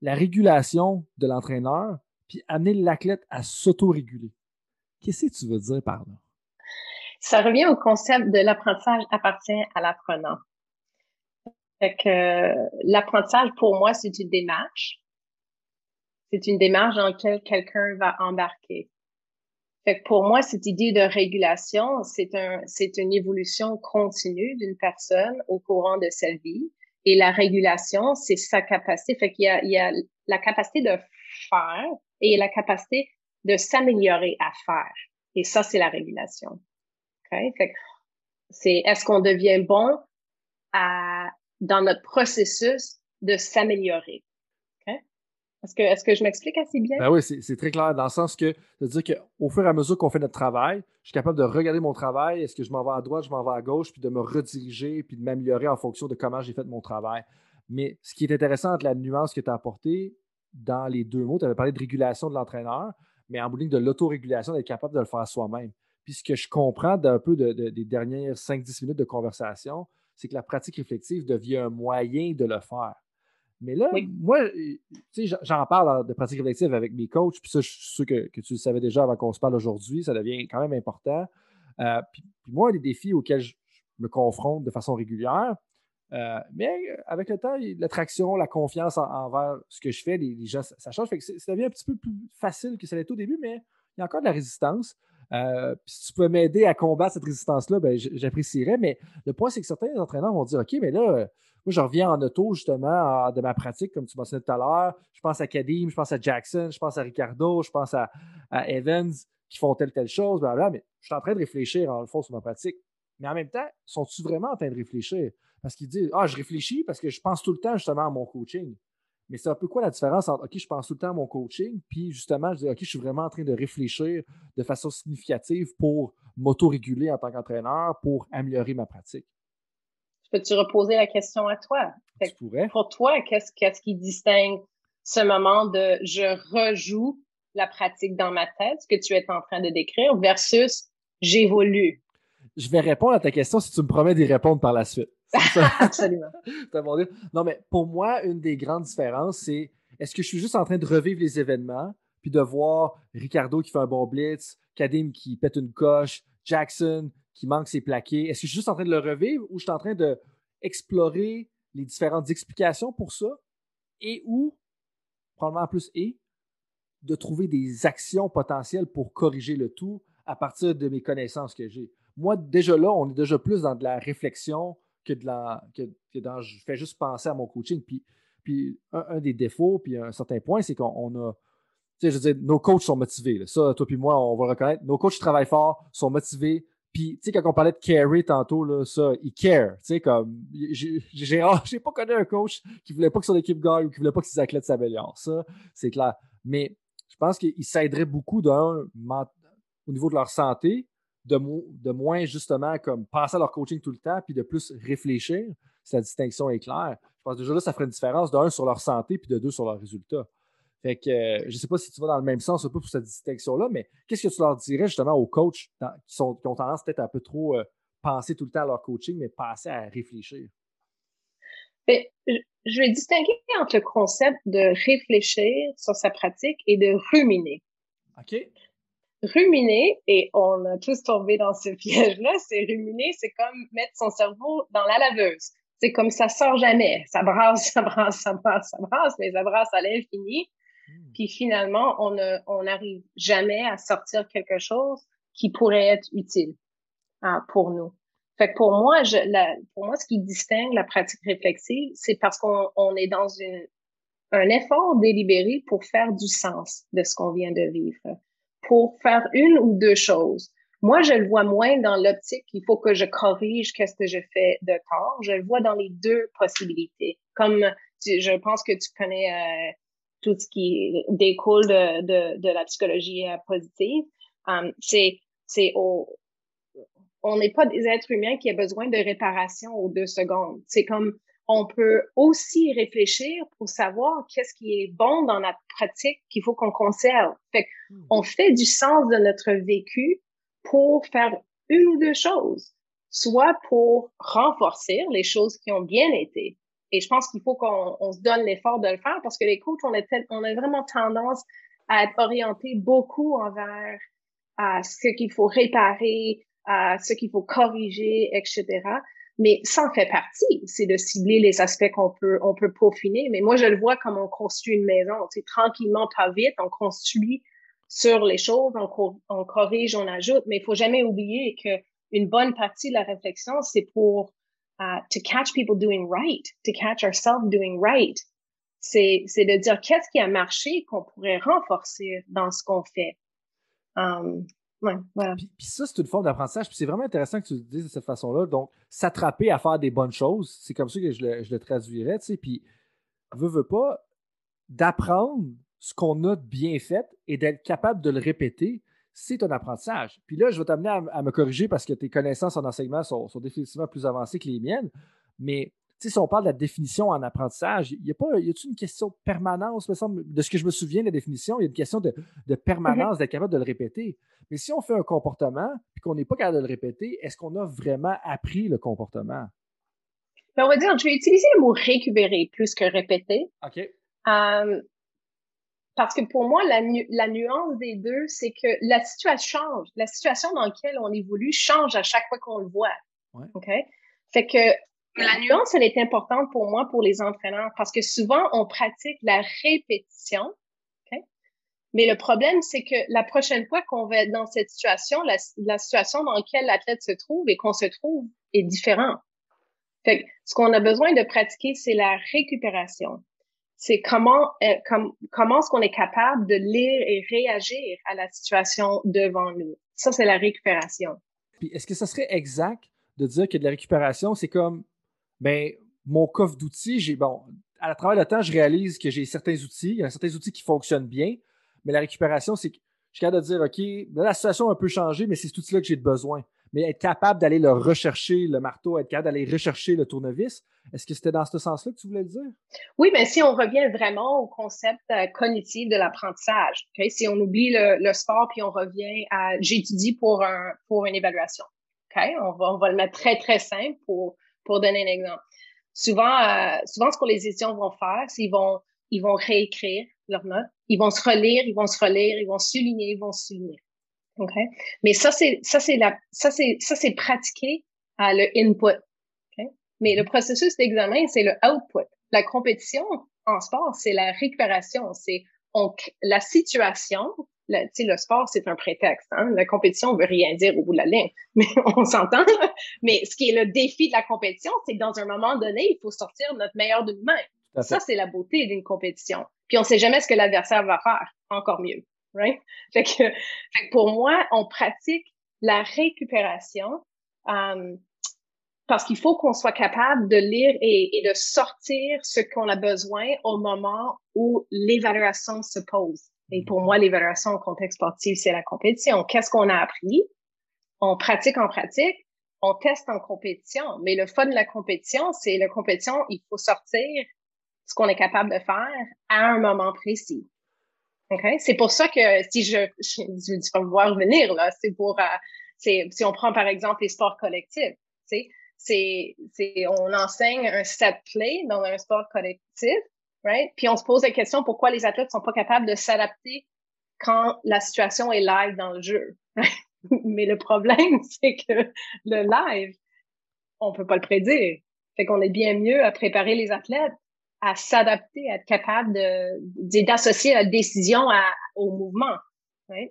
la régulation de l'entraîneur, puis amener l'athlète à s'auto-réguler. Qu'est-ce que tu veux dire par là? Ça revient au concept de l'apprentissage appartient à l'apprenant. Fait que l'apprentissage, pour moi, c'est une démarche. C'est une démarche dans laquelle quelqu'un va embarquer. Fait que pour moi, cette idée de régulation, c'est un, c'est une évolution continue d'une personne au courant de sa vie. Et la régulation, c'est sa capacité. Fait qu'il y a, il y a la capacité de faire et la capacité de s'améliorer à faire. Et ça, c'est la régulation. Okay? Fait c'est est-ce qu'on devient bon à, dans notre processus de s'améliorer. Est-ce que, est que je m'explique assez bien? Ben oui, c'est très clair dans le sens que, de dire qu'au fur et à mesure qu'on fait notre travail, je suis capable de regarder mon travail, est-ce que je m'en vais à droite, je m'en vais à gauche, puis de me rediriger, puis de m'améliorer en fonction de comment j'ai fait mon travail. Mais ce qui est intéressant entre la nuance que tu as apportée dans les deux mots, tu avais parlé de régulation de l'entraîneur, mais en bout de de l'autorégulation, d'être capable de le faire soi-même. Puis ce que je comprends d'un peu des dernières 5-10 minutes de conversation, c'est que la pratique réflexive devient un moyen de le faire. Mais là, moi, tu sais, j'en parle de pratique réflexive avec mes coachs, puis ça, je suis sûr que, tu le savais déjà avant qu'on se parle aujourd'hui, ça devient quand même important. Euh, puis, moi, un des défis auxquels je, me confronte de façon régulière, euh, mais avec le temps, l'attraction, la confiance envers ce que je fais, les, gens, ça, change. Fait que ça devient un petit peu plus facile que ça l'était au début, mais il y a encore de la résistance. Euh, si tu peux m'aider à combattre cette résistance-là, ben, j'apprécierais. Mais le point, c'est que certains entraîneurs vont dire OK, mais là, moi, je reviens en auto, justement, de ma pratique, comme tu mentionnais tout à l'heure. Je pense à Kadim, je pense à Jackson, je pense à Ricardo, je pense à, Evans qui font telle, telle chose, blablabla. Mais je suis en train de réfléchir, en le fond, sur ma pratique. Mais en même temps, sont-ils vraiment en train de réfléchir? Parce qu'ils disent Ah, je réfléchis parce que je pense tout le temps, justement, à mon coaching. Mais c'est un peu quoi la différence entre OK, je pense tout le temps à mon coaching, puis justement, je dis OK, je suis vraiment en train de réfléchir de façon significative pour m'auto-réguler en tant qu'entraîneur, pour améliorer ma pratique. Peux-tu reposer la question à toi? pourrais. Pour toi, qu'est-ce, qu'est-ce qui distingue ce moment de je rejoue la pratique dans ma tête, ce que tu es en train de décrire, versus j'évolue? Je vais répondre à ta question si tu me promets d'y répondre par la suite. [laughs] Absolument. non, mais pour moi, une des grandes différences, c'est est-ce que je suis juste en train de revivre les événements, puis de voir Ricardo qui fait un bon blitz, Kadim qui pète une coche, Jackson qui manque ses plaqués. Est-ce que je suis juste en train de le revivre ou je suis en train d'explorer les différentes explications pour ça et ou, probablement plus et, de trouver des actions potentielles pour corriger le tout à partir de mes connaissances que j'ai? Moi, déjà là, on est déjà plus dans de la réflexion que, de la, que, dans je fais juste penser à mon coaching. Puis, puis un, des défauts, puis un certain point, c'est qu'on a. Tu sais, je veux dire, nos coachs sont motivés. Ça, toi puis moi, on va le reconnaître. Nos coachs travaillent fort, sont motivés, puis, tu sais, quand on parlait de carry tantôt, là, ça, il care. Tu sais, comme, [laughs] j'ai pas connu un coach qui voulait pas que son équipe gagne ou qui voulait pas que ses athlètes s'améliorent. Ça, c'est clair. Mais je pense qu'il s'aiderait beaucoup d'un, au niveau de leur santé, de, de, moins justement comme passer à leur coaching tout le temps, puis de plus réfléchir, si la distinction est claire. Je pense que déjà là, ça ferait une différence d'un sur leur santé, puis de deux sur leurs résultats. Fait que euh, je ne sais pas si tu vas dans le même sens un peu pour cette distinction-là, mais qu'est-ce que tu leur dirais justement aux coachs qui, sont, ont tendance peut-être un peu trop euh, penser tout le temps à leur coaching, mais pas assez à réfléchir? Ben, je vais distinguer entre le concept de réfléchir sur sa pratique et de ruminer. OK. Ruminer, et on a tous tombé dans ce piège-là, c'est ruminer, c'est comme mettre son cerveau dans la laveuse. C'est comme ça sort jamais. Ça brasse, ça brasse, ça brasse, ça brasse, mais ça brasse à l'infini. Hmm. Puis finalement, on n'arrive jamais à sortir quelque chose qui pourrait être utile hein, pour nous. Fait que pour moi, je, pour moi, ce qui distingue la pratique réflexive, c'est parce qu'on on est dans une, un effort délibéré pour faire du sens de ce qu'on vient de vivre, pour faire une ou deux choses. Moi, je le vois moins dans l'optique qu'il faut que je corrige qu'est-ce que je fais de tort. Je le vois dans les deux possibilités. Comme je pense que tu connais euh, tout ce qui découle de, de, de la psychologie euh, positive. Um, c'est, c'est on n'est pas des êtres humains qui a besoin de réparation aux deux secondes. C'est comme on peut aussi réfléchir pour savoir qu'est-ce qui est bon dans notre pratique qu'il faut qu'on conserve. Fait hmm. on fait du sens de notre vécu pour faire une ou deux choses, soit pour renforcer les choses qui ont bien été. Et je pense qu'il faut qu'on se donne l'effort de le faire parce que les coachs, on a, on a vraiment tendance à être orientés beaucoup envers à ce qu'il faut réparer, à ce qu'il faut corriger, etc. Mais ça en fait partie, c'est de cibler les aspects qu'on peut, on peut peaufiner. Mais moi, je le vois comme on construit une maison, tu sais, tranquillement, pas vite, on construit sur les choses, on, corrige, on ajoute, mais il faut jamais oublier que une bonne partie de la réflexion, c'est pour uh, to catch people doing right, to catch ourselves doing right. C'est, c'est de dire qu'est-ce qui a marché qu'on pourrait renforcer dans ce qu'on fait. Um, puis, ça, c'est une forme d'apprentissage. Puis c'est vraiment intéressant que tu le dises de cette façon-là. Donc, s'attraper à faire des bonnes choses, c'est comme ça que je le, traduirais. Tu sais. Puis, veut, veut pas, d'apprendre ce qu'on a bien fait et d'être capable de le répéter, c'est un apprentissage. Puis là, je vais t'amener à, me corriger parce que tes connaissances en enseignement sont définitivement plus avancées que les miennes. Mais si on parle de la définition en apprentissage, il y a pas, y a une question de permanence, me semble, de ce que je me souviens de la définition, il y a une question de, permanence, mhm. d'être capable de le répéter. Mais si on fait un comportement et qu'on n'est pas capable de le répéter, est-ce qu'on a vraiment appris le comportement? Ben, on va dire, je vais utiliser le mot récupérer plus que répéter. OK. Euh, parce que pour moi, la, la nuance des deux, c'est que la situation change. La situation dans laquelle on évolue change à chaque fois qu'on le voit. OK? Fait que la nuance, elle est importante pour moi, pour les entraîneurs, parce que souvent, on pratique la répétition. Mais le problème, c'est que la prochaine fois qu'on va être dans cette situation, la, situation dans laquelle l'athlète se trouve et qu'on se trouve est différent. Fait ce qu'on a besoin de pratiquer, c'est la récupération. C'est comment, euh, comment est-ce qu'on est capable de lire et réagir à la situation devant nous. Ça, c'est la récupération. Puis, est-ce que ça serait exact de dire que de la récupération, c'est comme ben, mon coffre d'outils, j'ai bon, à travers le temps, je réalise que j'ai certains outils, il y a certains outils qui fonctionnent bien, mais la récupération, c'est que je suis capable de dire, OK, la situation a un peu changé, mais c'est cet outil-là que j'ai besoin. Mais être capable d'aller le rechercher, le marteau, être capable d'aller rechercher le tournevis, est-ce que c'était dans ce sens-là que tu voulais le dire? Oui, mais si on revient vraiment au concept euh, cognitif de l'apprentissage, si on oublie le, sport puis on revient à j'étudie pour, un, pour une évaluation, on, va, on va le mettre très, très simple pour pour donner un exemple. Souvent, euh, souvent, ce que les étudiants vont faire, c'est qu'ils vont, ils vont réécrire leurs notes, ils vont se relire, ils vont se relire, ils vont souligner, ils vont souligner. OK? Mais ça, c'est, ça, c'est la, ça, c'est, ça, c'est pratiquer à le input. OK? Mais le processus d'examen, c'est le output. La compétition en sport, c'est la récupération. C'est, on, la situation le, le sport, c'est un prétexte. Hein? La compétition veut rien dire au bout de la ligne, [laughs] mais on s'entend. Mais ce qui est le défi de la compétition, c'est que dans un moment donné, il faut sortir notre meilleur de nous-mêmes. Ça, c'est la beauté d'une compétition. Puis on sait jamais ce que l'adversaire va faire. Encore mieux. Right? Fait que, pour moi, on pratique la récupération um, parce qu'il faut qu'on soit capable de lire et, et de sortir ce qu'on a besoin au moment où l'évaluation se pose. Et pour moi, l'évaluation au contexte sportif, c'est la compétition. Qu'est-ce qu'on a appris? On pratique en pratique, on teste en compétition. Mais le fun de la compétition, c'est la compétition, il faut sortir ce qu'on est capable de faire à un moment précis. Okay? C'est pour ça que si je, je, je vais voir là, c'est pour, euh, c'est, si on prend par exemple les sports collectifs, c'est, c'est, on enseigne un set play dans un sport collectif, puis on se pose la question pourquoi les athlètes sont pas capables de s'adapter quand la situation est live dans le jeu. [laughs] Mais le problème, [laughs] c'est que le live, on peut pas le prédire. Fait qu'on est bien mieux à préparer les athlètes à s'adapter, à être capable de, d'associer la décision au mouvement.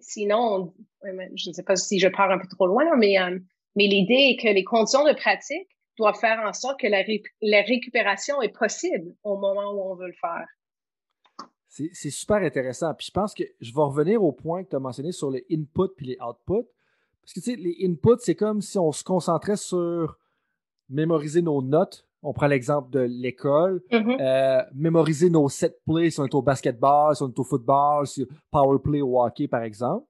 Sinon, je ne sais pas si je pars un peu trop loin, mais, euh, mais l'idée est que les conditions de pratique doit faire en sorte que la, récupération est possible au moment où on veut le faire. C'est super intéressant. Puis je pense que je vais revenir au point que tu as mentionné sur les inputs puis les outputs. Parce que tu sais, les inputs, c'est comme si on se concentrait sur mémoriser nos notes. On prend l'exemple de l'école. Mm-hmm. Euh, mémoriser nos set plays si on est au basketball, si on est au football, si power play au hockey, par exemple.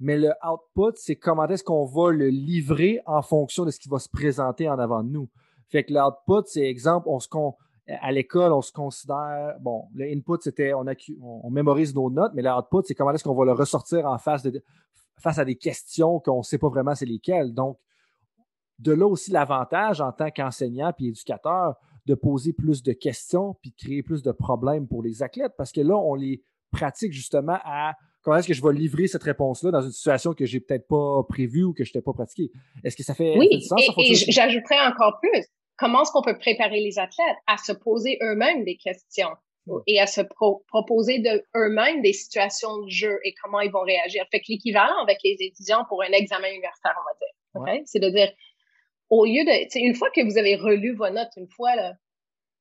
Mais le output, c'est comment est-ce qu'on va le livrer en fonction de ce qui va se présenter en avant de nous. Fait que l'output, c'est exemple, on se à l'école, on se considère, bon, le input, c'était on, on, mémorise nos notes, mais l'output, c'est comment est-ce qu'on va le ressortir en face, de, face à des questions qu'on ne sait pas vraiment c'est lesquelles. Donc, de là aussi l'avantage en tant qu'enseignant puis éducateur de poser plus de questions puis de créer plus de problèmes pour les athlètes parce que là, on les pratique justement à comment est-ce que je vais livrer cette réponse-là dans une situation que j'ai peut-être pas prévue ou que je n'étais pas pratiquée. Est-ce que ça fait, oui, sens? et j'ajouterais encore plus comment est-ce qu'on peut préparer les athlètes à se poser eux-mêmes des questions et à se proposer de eux-mêmes des situations de jeu et comment ils vont réagir? Fait que l'équivalent avec les étudiants pour un examen universitaire, on va dire, c'est de dire, au lieu de, une fois que vous avez relu vos notes une fois, là,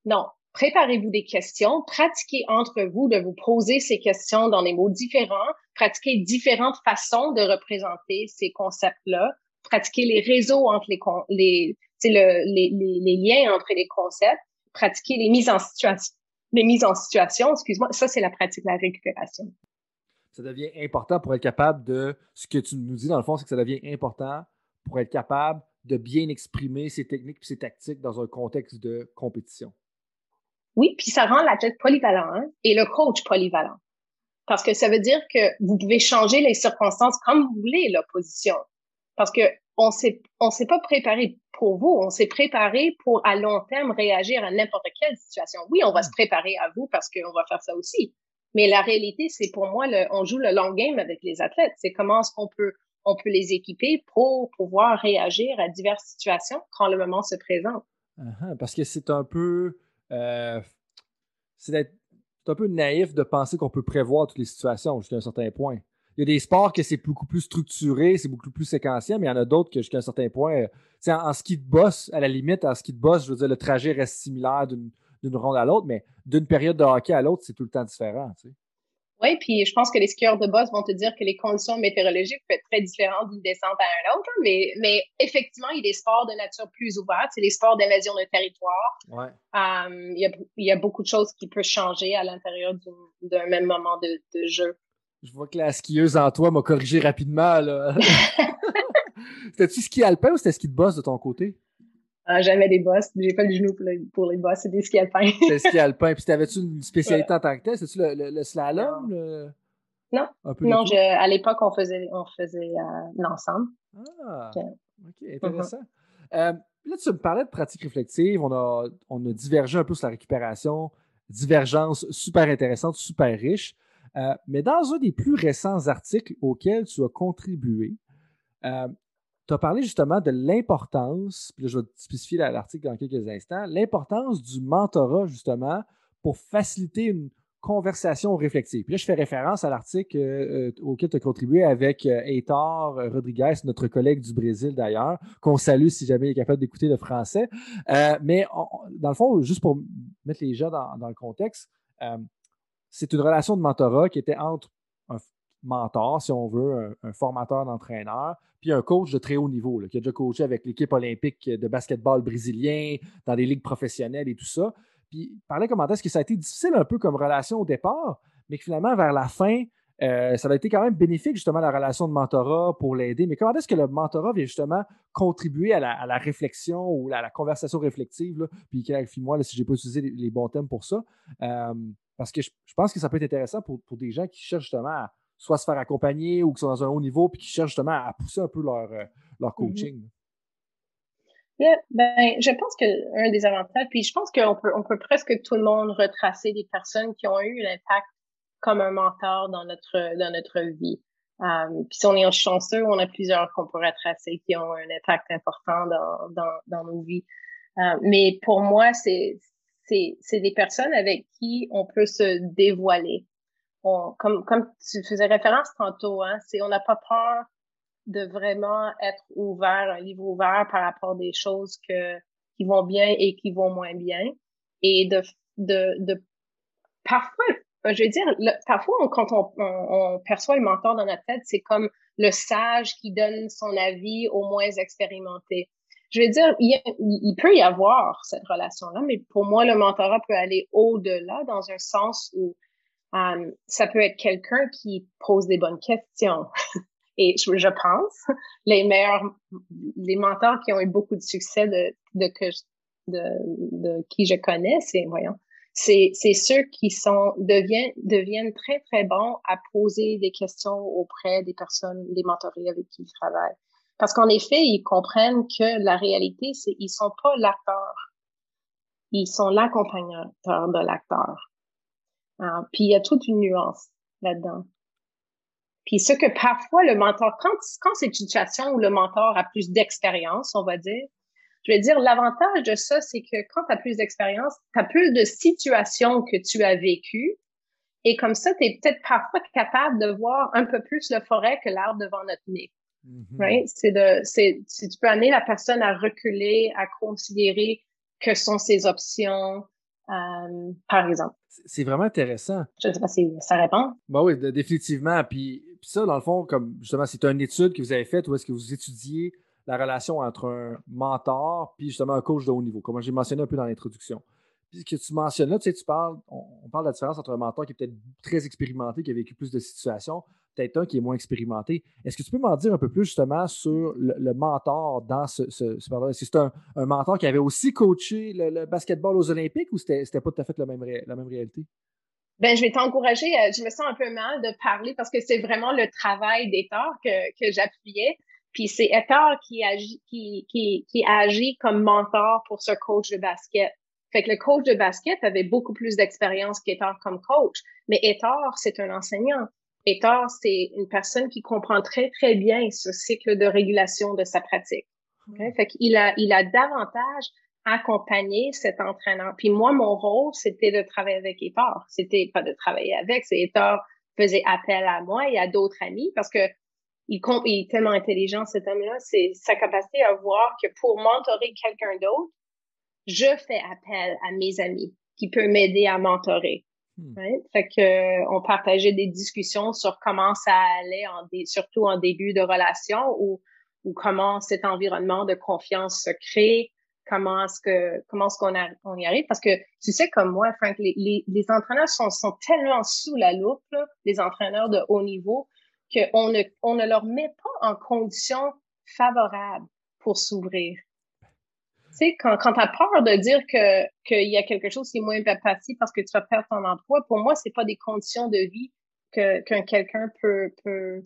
non, préparez-vous des questions, pratiquez entre vous de vous poser ces questions dans des mots différents, pratiquez différentes façons de représenter ces concepts-là, pratiquez les réseaux entre les, les le, les, liens entre les concepts, pratiquer les mises en situation, les mises en situation, excuse-moi, ça c'est la pratique de la récupération. Ça devient important pour être capable de, ce que tu nous dis dans le fond, c'est que ça devient important pour être capable de bien exprimer ses techniques et ses tactiques dans un contexte de compétition. Oui, puis ça rend l'athlète polyvalent hein, et le coach polyvalent. Parce que ça veut dire que vous pouvez changer les circonstances comme vous voulez, l'opposition. Parce que on s'est, on s'est pas préparé pour vous, on s'est préparé pour à long terme réagir à n'importe quelle situation. Oui, on va se préparer à vous parce qu'on va faire ça aussi. Mais la réalité, c'est pour moi, on joue le long game avec les athlètes. C'est comment est-ce qu'on peut, on peut les équiper pour pouvoir réagir à diverses situations quand le moment se présente. Uh-huh, parce que c'est un peu, euh, c'est un peu naïf de penser qu'on peut prévoir toutes les situations jusqu'à un certain point il y a des sports que c'est beaucoup plus structuré, c'est beaucoup plus séquentiel, mais il y en a d'autres que jusqu'à un certain point, euh, en, en, ski de boss, à la limite, en ski de boss, je veux dire, le trajet reste similaire d'une ronde à l'autre, mais d'une période de hockey à l'autre, c'est tout le temps différent. Oui, puis je pense que les skieurs de boss vont te dire que les conditions météorologiques peuvent être très différentes d'une descente à un autre, mais, mais effectivement, il y a des sports de nature plus ouverte, c'est les sports d'invasion de territoire. Ouais. Um, il, y a, il, y a, beaucoup de choses qui peuvent changer à l'intérieur d'un même moment de, de jeu. Je vois que la skieuse en toi m'a corrigé rapidement. [laughs] [laughs] C'était-tu ski alpin ou c'était ski de boss de ton côté? Ah, jamais des bosses. J'ai pas le genou pour, les bosses. C'est des ski alpins. C'était ski alpin. Puis t'avais-tu une spécialité en tant que tel? C'était-tu le, slalom? Non. non, à l'époque, on faisait, on faisait euh, l'ensemble. Ah, OK, intéressant. Euh, là, tu me parlais de pratique réflexive. On a, on a divergé un peu sur la récupération. Divergence super intéressante, super riche. Euh, mais dans un des plus récents articles auxquels tu as contribué, euh, tu as parlé justement de l'importance, puis là, je vais spécifier l'article dans quelques instants, l'importance du mentorat justement pour faciliter une conversation réflexive. Puis là, je fais référence à l'article euh, auquel tu as contribué avec Heitor Rodriguez, notre collègue du Brésil d'ailleurs, qu'on salue si jamais il est capable d'écouter le français. mais dans le fond, juste pour mettre les gens dans le contexte, c'est une relation de mentorat qui était entre un mentor, si on veut, un, formateur d'entraîneur, puis un coach de très haut niveau, qui a déjà coaché avec l'équipe olympique de basketball brésilien, dans des ligues professionnelles et tout ça. Puis parlait comment est-ce que ça a été difficile un peu comme relation au départ, mais que finalement, vers la fin, euh, ça a été quand même bénéfique, justement, la relation de mentorat pour l'aider. Mais comment est-ce que le mentorat vient justement contribuer à la, réflexion ou à la conversation réflexive? Là? Puis clarifie-moi si je n'ai pas utilisé les, bons thèmes pour ça. Euh, parce que je, pense que ça peut être intéressant pour, des gens qui cherchent justement à soit se faire accompagner ou qui sont dans un haut niveau puis qui cherchent justement à pousser un peu leur, euh, leur mm-hmm. coaching. ben, je pense qu'un des avantages, puis je pense qu'on peut, on peut presque tout le monde retracer des personnes qui ont eu l'impact comme un mentor dans notre, dans notre vie. Um, puis si on est chanceux, on a plusieurs qu'on peut retracer qui ont un impact important dans, dans, dans nos vies. Euh, mais pour moi, c'est c'est des personnes avec qui on peut se dévoiler. Comme, tu faisais référence tantôt, hein, c'est on n'a pas peur de vraiment être ouvert, un livre ouvert par rapport à des choses qui vont bien et qui vont moins bien. Et de, parfois, je veux dire, parfois, quand on, on, perçoit le mentor dans notre tête, c'est comme le sage qui donne son avis aux moins expérimentés je veux dire, il, peut y avoir cette relation-là, mais pour moi, le mentorat peut aller au-delà dans un sens où euh, ça peut être quelqu'un qui pose des bonnes questions, [laughs] Et je, je, pense, les meilleurs, les mentors qui ont eu beaucoup de succès de, de, de, de qui je connais, c'est, voyons, c'est, c'est ceux qui sont, deviennent, deviennent très, très bons à poser des questions auprès des personnes, des mentorés avec qui ils travaillent. Parce qu'en effet, ils comprennent que la réalité, c'est ils sont pas l'acteur. Ils sont l'accompagnateur de l'acteur. Uh, puis il y a toute une nuance là-dedans. Puis ce que parfois le mentor, quand, quand c'est une situation où le mentor a plus d'expérience, on va dire, je vais dire, l'avantage de ça, c'est que quand tu as plus d'expérience, tu as plus de situations que tu as vécues. Et comme ça, tu es peut-être parfois capable de voir un peu plus le forêt que l'arbre devant notre nez. Mm-hmm. Right? C'est de, c'est, si tu peux amener la personne à reculer, à considérer que sont ses options, euh, par exemple. C'est vraiment intéressant. Je ne sais pas si ça répond. Bah oui, définitivement. Puis, puis, ça, dans le fond, comme justement, c'est une étude que vous avez faite où est-ce que vous étudiez la relation entre un mentor puis justement un coach de haut niveau, comme j'ai mentionné un peu dans l'introduction. Puis ce que tu mentionnes là, tu sais, tu parles, on, parle de la différence entre un mentor qui est peut-être très expérimenté, qui a vécu plus de situations, peut-être un qui est moins expérimenté. Est-ce que tu peux m'en dire un peu plus justement sur le, mentor dans ce, ce, ce Est-ce que c'est un, mentor qui avait aussi coaché le, basketball aux Olympiques ou c'était, pas tout à fait la même, réalité? Ben, je vais t'encourager. Euh, je me sens un peu mal de parler parce que c'est vraiment le travail d'État que, j'appuyais. Puis c'est Etar qui agit, qui, qui, agit comme mentor pour ce coach de basket. Fait que le coach de basket avait beaucoup plus d'expérience qu'Etar comme coach. Mais Etar, c'est un enseignant. Etar, c'est une personne qui comprend très, très bien ce cycle de régulation de sa pratique. Okay? Fait qu'il a, il a davantage accompagné cet entraîneur. Puis moi, mon rôle, c'était de travailler avec Etar. C'était pas de travailler avec, c'est Etar faisait appel à moi et à d'autres amis parce que il, il est tellement intelligent, cet homme-là, c'est sa capacité à voir que pour mentorer quelqu'un d'autre, je fais appel à mes amis qui peuvent m'aider à mentorer. Hmm. Fait que euh, on partageait des discussions sur comment ça allait, en surtout en début de relation, ou, ou comment cet environnement de confiance se crée, comment est-ce que comment est-ce qu'on on y arrive? Parce que tu sais comme moi Frank les, les, les entraîneurs sont, sont tellement sous la loupe là, les entraîneurs de haut niveau qu'on ne, on ne leur met pas en condition favorable pour s'ouvrir. Tu sais, quand, quand tu as peur de dire que qu'il y a quelque chose qui est moins facile parce que tu vas perdre ton emploi, pour moi, c'est pas des conditions de vie que qu'un quelqu'un peut peut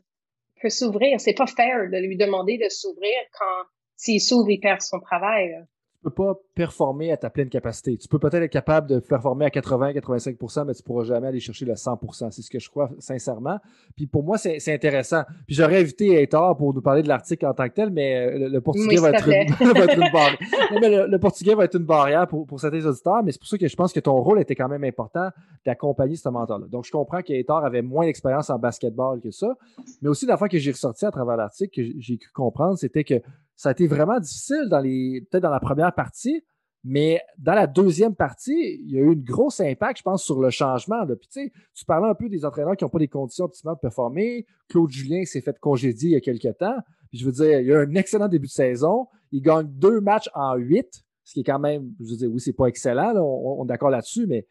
peut s'ouvrir. C'est pas fair de lui demander de s'ouvrir quand s'il s'ouvre, il perd son travail peux pas performer à ta pleine capacité. Tu peux peut-être être capable de performer à 80-85%, mais tu pourras jamais aller chercher le 100%. C'est ce que je crois sincèrement. Puis pour moi, c'est intéressant. Puis j'aurais invité Heitor pour nous parler de l'article en tant que tel, mais le, portugais [laughs] va, être une, barrière. [laughs] le, portugais va être une barrière pour, pour certains auditeurs, mais c'est pour ça que je pense que ton rôle était quand même important d'accompagner ce mentor-là. Donc je comprends qu'Heitor avait moins d'expérience en basketball que ça, mais aussi la fois que j'ai ressorti à travers l'article, que j'ai cru comprendre, c'était que ça a été vraiment difficile dans les, peut-être dans la première partie, mais dans la deuxième partie, il y a eu une grosse impact, je pense, sur le changement. Puis, tu, parlais un peu des entraîneurs qui n'ont pas des conditions optimales de performer. Claude Julien s'est fait congédier il y a quelques temps. Puis, je veux dire, il y a un excellent début de saison. Il gagne deux matchs en huit, ce qui est quand même, je veux dire, oui, c'est pas excellent, on, est d'accord là-dessus, mais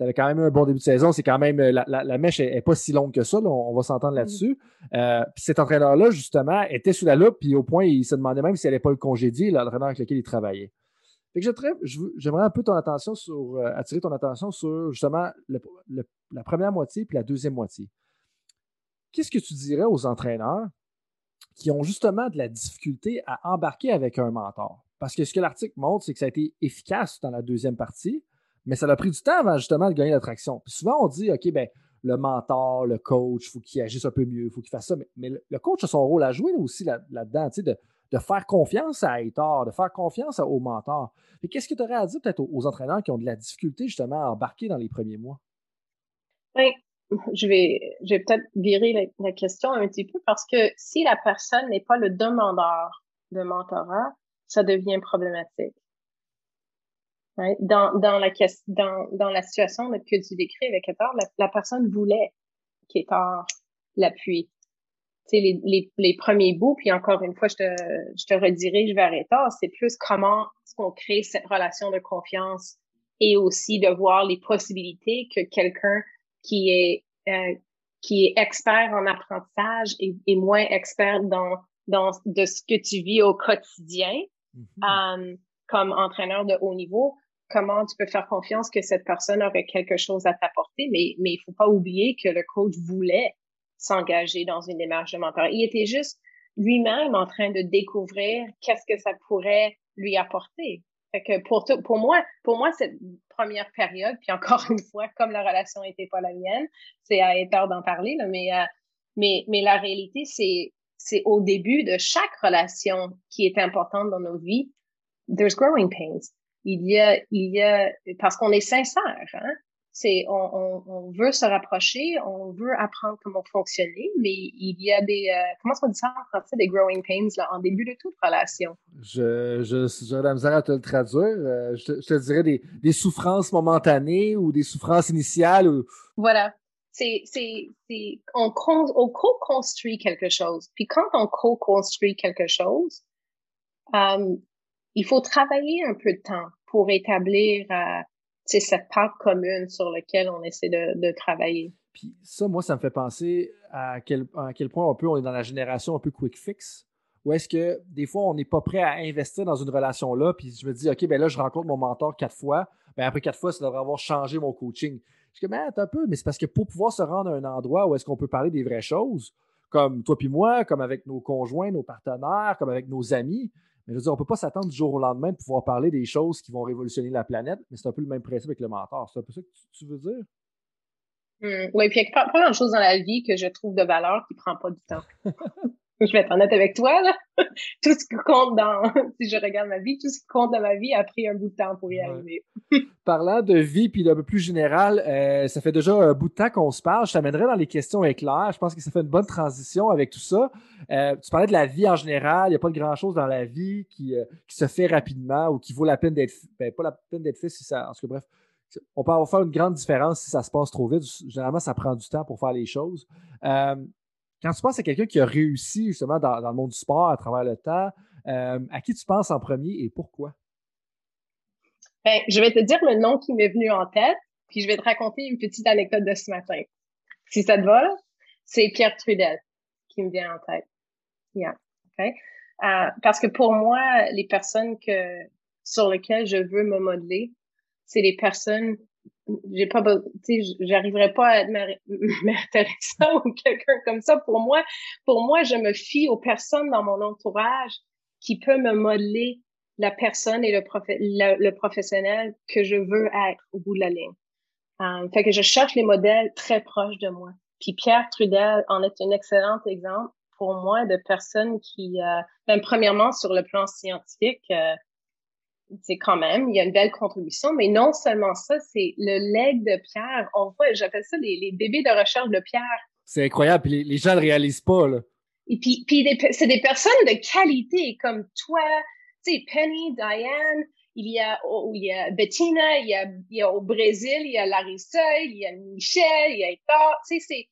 tu avais quand même un bon début de saison. C'est quand même, la, la, mèche n'est pas si longue que ça. on, va s'entendre là-dessus. Euh, puis cet entraîneur-là, justement, était sous la loupe, puis au point, il se demandait même s'il n'allait pas le congédier, l'entraîneur avec lequel il travaillait. Fait que j'aimerais un peu ton attention sur, euh, attirer ton attention sur justement la première moitié puis la deuxième moitié. Qu'est-ce que tu dirais aux entraîneurs qui ont justement de la difficulté à embarquer avec un mentor? Parce que ce que l'article montre, c'est que ça a été efficace dans la deuxième partie, mais ça a pris du temps avant justement de gagner l'attraction. Puis souvent, on dit, OK, ben, le mentor, le coach, il faut qu'il agisse un peu mieux, il faut qu'il fasse ça. Mais, le coach a son rôle à jouer aussi là-dedans, de, de, faire confiance à Heitor, de faire confiance au mentor. Qu'est-ce que tu aurais à dire peut-être aux, entraîneurs qui ont de la difficulté justement à embarquer dans les premiers mois? Oui, je vais, je vais peut-être virer la, question un petit peu parce que si la personne n'est pas le demandeur de mentorat, ça devient problématique. Dans, dans, la, dans, dans la situation que tu décris avec Etor, la, personne voulait qu'Etor l'appuie. Les, les, les premiers bouts, puis encore une fois, je te, je te redirige vers Etor, c'est plus comment est-ce qu'on crée cette relation de confiance et aussi de voir les possibilités que quelqu'un qui est euh, qui est expert en apprentissage et, et moins expert dans, dans de ce que tu vis au quotidien mm-hmm. Comme entraîneur de haut niveau, comment tu peux faire confiance que cette personne aurait quelque chose à t'apporter, mais, mais il faut pas oublier que le coach voulait s'engager dans une démarche de mentorat. Il était juste lui-même en train de découvrir qu'est-ce que ça pourrait lui apporter. Fait que pour, pour moi, pour moi, cette première période, puis encore une fois, comme la relation n'était pas la mienne, c'est à être d'en parler, là, mais, euh, mais, mais la réalité, c'est, c'est au début de chaque relation qui est importante dans nos vies, there's growing pains. Il y a, il y a, parce qu'on est sincère, hein? c'est on, on, on, veut se rapprocher, on veut apprendre comment fonctionner, mais il y a des euh, comment qu'on dit ça en français des growing pains là, en début de toute relation? Je je j'ai la misère à te le traduire. Euh, je, te, je, te, dirais des, des souffrances momentanées ou des souffrances initiales. Ou... Voilà. C'est c'est c'est on, on co-construit quelque chose. Puis quand on co-construit quelque chose, euh, il faut travailler un peu de temps pour établir euh, cette part commune sur laquelle on essaie de, travailler. Puis ça, moi, ça me fait penser à quel, point on peut, on est dans la génération un peu quick fix. Ou est-ce que des fois, on n'est pas prêt à investir dans une relation-là, puis je me dis, OK, ben là, je rencontre mon mentor quatre fois, ben après quatre fois, ça devrait avoir changé mon coaching. Je dis, mais attends un peu, mais c'est parce que pour pouvoir se rendre à un endroit où est-ce qu'on peut parler des vraies choses, comme toi puis moi, comme avec nos conjoints, nos partenaires, comme avec nos amis, mais je veux dire, on ne peut pas s'attendre du jour au lendemain de pouvoir parler des choses qui vont révolutionner la planète, mais c'est un peu le même principe avec le mentor. C'est un peu ça que tu, veux dire? Mmh, oui, puis il y a pas, de choses dans la vie que je trouve de valeur qui ne prend pas du temps. [laughs] [laughs] je vais être honnête avec toi, là. [laughs] tout ce qui compte dans, [laughs] si je regarde ma vie, tout ce qui compte dans ma vie a pris un bout de temps pour y arriver. Parlant de vie, puis d'un peu plus général, euh, ça fait déjà un bout de temps qu'on se parle. Je t'amènerai dans les questions éclair. Je pense que ça fait une bonne transition avec tout ça. Euh, tu parlais de la vie en général. Il n'y a pas de grand-chose dans la vie qui, euh, qui, se fait rapidement ou qui vaut la peine d'être, ben, pas la peine d'être fait si ça, en tout cas, bref, on peut avoir faire une grande différence si ça se passe trop vite. Généralement, ça prend du temps pour faire les choses. Quand tu penses à quelqu'un qui a réussi justement dans, le monde du sport à travers le temps, euh, à qui tu penses en premier et pourquoi? Ben, je vais te dire le nom qui m'est venu en tête, puis je vais te raconter une petite anecdote de ce matin. Si ça te va, c'est Pierre Trudel qui me vient en tête. Yeah. Okay. Euh, parce que pour moi, les personnes que sur lesquelles je veux me modeler, c'est les personnes j'ai pas tu sais j'arriverai pas à être [laughs] Mère Teresa ou quelqu'un comme ça pour moi pour moi je me fie aux personnes dans mon entourage qui peut me modeler la personne et le, le, professionnel que je veux être au bout de la ligne. Euh, fait que je cherche les modèles très proches de moi. Puis Pierre Trudel en est un excellent exemple pour moi de personnes qui, euh, ben, premièrement sur le plan scientifique, euh, c'est quand même, il y a une belle contribution, mais non seulement ça, c'est le leg de Pierre. On voit, j'appelle ça les, bébés de recherche de Pierre. C'est incroyable, puis les, gens ne le réalisent pas, là. Et puis, puis c'est des personnes de qualité comme toi, tu sais, Penny, Diane, il y a, oh, il y a Bettina, il y a, il y a au Brésil, il y a Larissa, il y a Michel, il y a Hector, tu sais,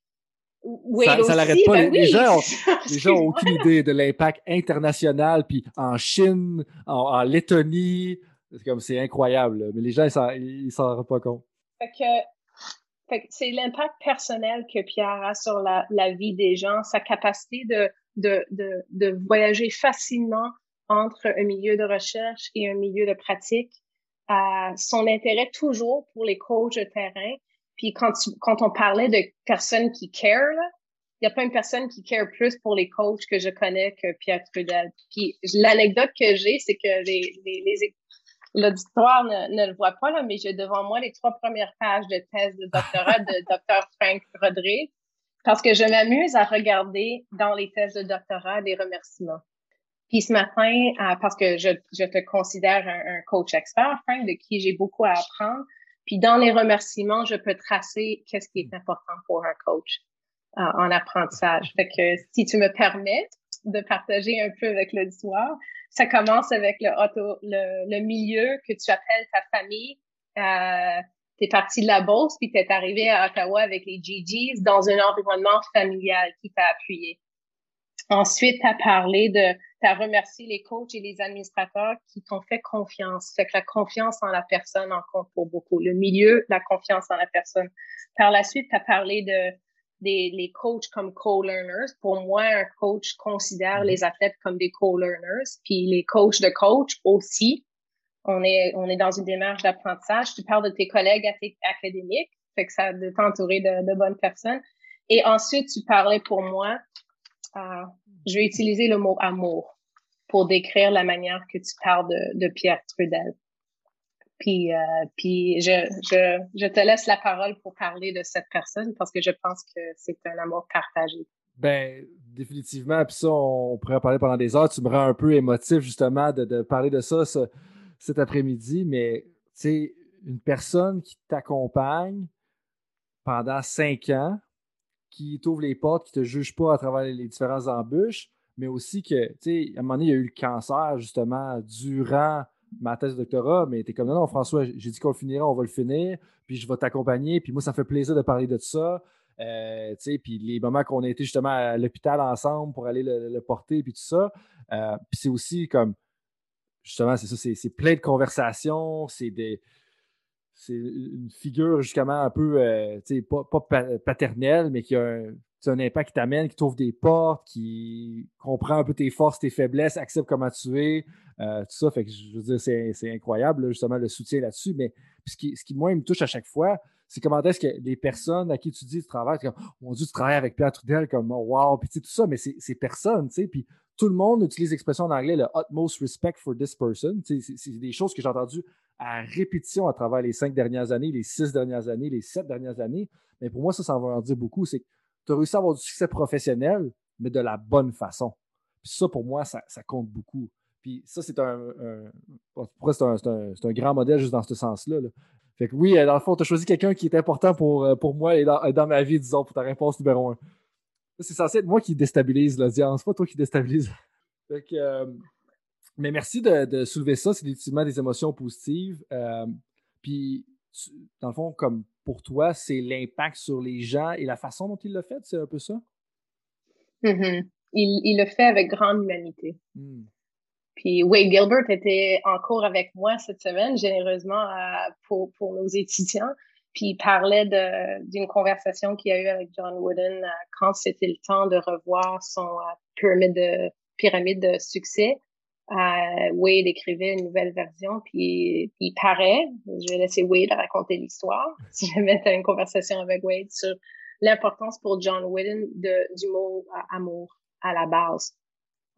c'est, ça, ça l'arrête pas. Ben les, gens ont, [laughs] aucune idée de l'impact international. Puis en Chine, en, Lettonie, c'est comme c'est incroyable. Mais les gens, ils s'en rendent pas compte. Fait que, c'est l'impact personnel que Pierre a sur la, vie des gens, sa capacité de, de, de, de, voyager facilement entre un milieu de recherche et un milieu de pratique, euh, son intérêt toujours pour les coachs de terrain, puis quand, quand on parlait de personnes qui care, il n'y a pas une personne qui care plus pour les coachs que je connais que Pierre Trudel. Puis l'anecdote que j'ai, c'est que les, les, l'auditoire ne, ne, le voit pas, là, mais j'ai devant moi les trois premières pages de thèse de doctorat de [laughs] Dr. Frank Rodrigue parce que je m'amuse à regarder dans les thèses de doctorat des remerciements. Puis ce matin, parce que je, je te considère un, un, coach expert, Frank, de qui j'ai beaucoup à apprendre, puis dans les remerciements, je peux tracer qu'est-ce qui est important pour un coach euh, en apprentissage. Fait que si tu me permets de partager un peu avec l'auditoire, ça commence avec le, auto, le, le, milieu que tu appelles ta famille. Euh, tu es parti de la bourse, puis tu es arrivé à Ottawa avec les GGs dans un environnement familial qui t'a appuyé. Ensuite, tu as parlé de, tu as remercié les coachs et les administrateurs qui t'ont fait confiance. Fait que la confiance en la personne en compte pour beaucoup. Le milieu, la confiance en la personne. Par la suite, tu as parlé de, des, les coachs comme co-learners. Pour moi, un coach considère les athlètes comme des co-learners, puis les coachs de coach aussi. On est, on est dans une démarche d'apprentissage. Tu parles de tes collègues académiques, fait que ça de t'entourer de, de, bonnes personnes. Et ensuite, tu parlais pour moi, euh, je vais utiliser le mot amour pour décrire la manière que tu parles de, de Pierre Trudel. Puis, euh, puis je, je, je te laisse la parole pour parler de cette personne parce que je pense que c'est un amour partagé. Ben, définitivement. Puis ça, on pourrait en parler pendant des heures. Tu me rends un peu émotif, justement, de, de parler de ça, cet après-midi. Mais, tu sais, une personne qui t'accompagne pendant cinq ans, qui t'ouvre les portes, qui te juge pas à travers les différentes embûches, mais aussi que, tu sais, à un moment donné, il y a eu le cancer, justement, durant ma thèse de doctorat, mais tu es comme non, non, François, j'ai dit qu'on le finira, on va le finir, puis je vais t'accompagner, puis moi, ça me fait plaisir de parler de ça. Euh, puis les moments qu'on a été justement à l'hôpital ensemble pour aller le, porter, puis tout ça. Euh, puis c'est aussi comme, justement, c'est ça, c'est plein de conversations, c'est des. C'est une figure justement un peu, euh, pas, pas paternelle, mais qui a un, un impact qui t'amène, qui t'ouvre des portes, qui comprend un peu tes forces, tes faiblesses, accepte comment tu es, euh, tout ça. Fait que je veux dire, c'est, incroyable, justement, le soutien là-dessus. Mais ce qui, ce qui, moi, me touche à chaque fois, c'est comment est-ce que les personnes à qui tu dis tu travailles, comme, mon Dieu, tu travailles avec Pierre Trudel, comme, oh, wow, puis tout ça, mais c'est, personne, tu sais. Puis tout le monde utilise l'expression en anglais, le utmost respect for this person. C'est des choses que j'ai entendues à répétition à travers les cinq dernières années, les six dernières années, les sept dernières années. Mais pour moi, ça, ça va en dire beaucoup. C'est tu as réussi à avoir du succès professionnel, mais de la bonne façon. Puis ça, pour moi, ça, compte beaucoup. Puis ça, c'est un, c'est un, grand modèle juste dans ce sens-là. Fait que oui, dans le fond, tu as choisi quelqu'un qui est important pour, euh, pour moi et dans, ma vie, disons, pour ta réponse numéro un. C'est censé être moi qui déstabilise l'audience, pas toi qui déstabilise. Fait que, euh, mais merci de, soulever ça. C'est définitivement des émotions positives. Euh, puis, dans le fond, comme pour toi, c'est l'impact sur les gens et la façon dont il le fait, c'est un peu ça? Mm-hmm. il, le fait avec grande humanité. Hmm. Puis Wade Gilbert était en cours avec moi cette semaine, généreusement pour, pour nos étudiants. Puis il parlait d'une conversation qu'il a eue avec John Wooden euh, quand c'était le temps de revoir son euh, pyramide de, pyramide de succès. Euh, Wade écrivait une nouvelle version, puis, il paraît, je vais laisser Wade raconter l'histoire, [laughs] si je vais mettre une conversation avec Wade sur l'importance pour John Whedon de, du mot euh, amour à la base.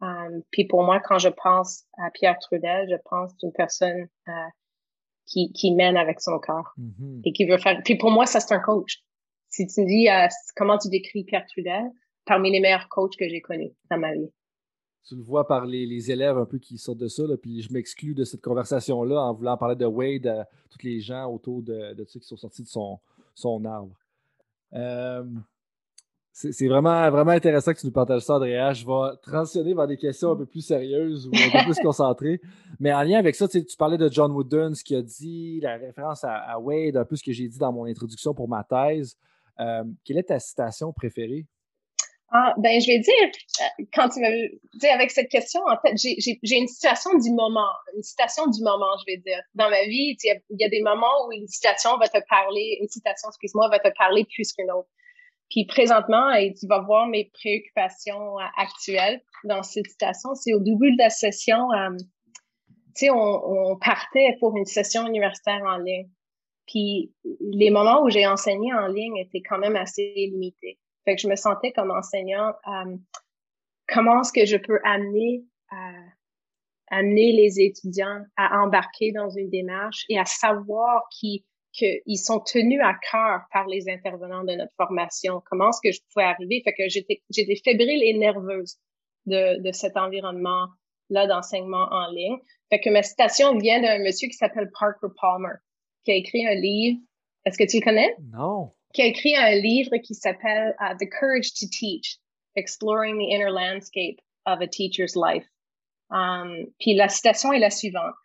Um, puis pour moi, quand je pense à Pierre Trudel, je pense d'une personne euh, qui, qui mène avec son cœur mm-hmm. et qui veut faire. Puis pour moi, ça c'est un coach. Si tu me dis euh, comment tu décris Pierre Trudel, parmi les meilleurs coachs que j'ai connus dans ma vie tu le vois par les, élèves un peu qui sortent de ça. Puis je m'exclus de cette conversation-là en voulant parler de Wade à tous les gens autour de, de ceux qui sont sortis de son, son arbre. Euh, c'est vraiment, vraiment intéressant que tu nous partages ça, Andrea. Je vais transitionner vers des questions un peu plus sérieuses ou un peu plus concentrées. Mais en lien avec ça, tu parlais de John Wooden, ce qu'il a dit, la référence à, Wade, un peu ce que j'ai dit dans mon introduction pour ma thèse. Euh, quelle est ta citation préférée? Ah, ben, je vais dire, euh, quand tu m'as dit avec cette question, en fait, j'ai une citation du moment, une citation du moment, je vais dire. Dans ma vie, il y, a des moments où une citation va te parler, une citation, excuse-moi, va te parler plus qu'une autre. Puis présentement, et tu vas voir mes préoccupations euh, actuelles dans cette citation, c'est au début de la session, euh, tu sais, on partait pour une session universitaire en ligne. Puis les moments où j'ai enseigné en ligne étaient quand même assez limités. Fait que je me sentais comme enseignante, euh, comment est-ce que je peux amener, euh, amener les étudiants à embarquer dans une démarche et à savoir qu'ils qu'ils sont tenus à cœur par les intervenants de notre formation. Comment est-ce que je pouvais arriver? Fait que j'étais, j'étais fébrile et nerveuse de, de cet environnement-là d'enseignement en ligne. Fait que ma citation vient d'un monsieur qui s'appelle Parker Palmer, qui a écrit un livre. Est-ce que tu le connais? Non qui a écrit un livre qui s'appelle uh, The Courage to Teach, Exploring the Inner Landscape of a Teacher's Life. Um, puis la citation est la suivante.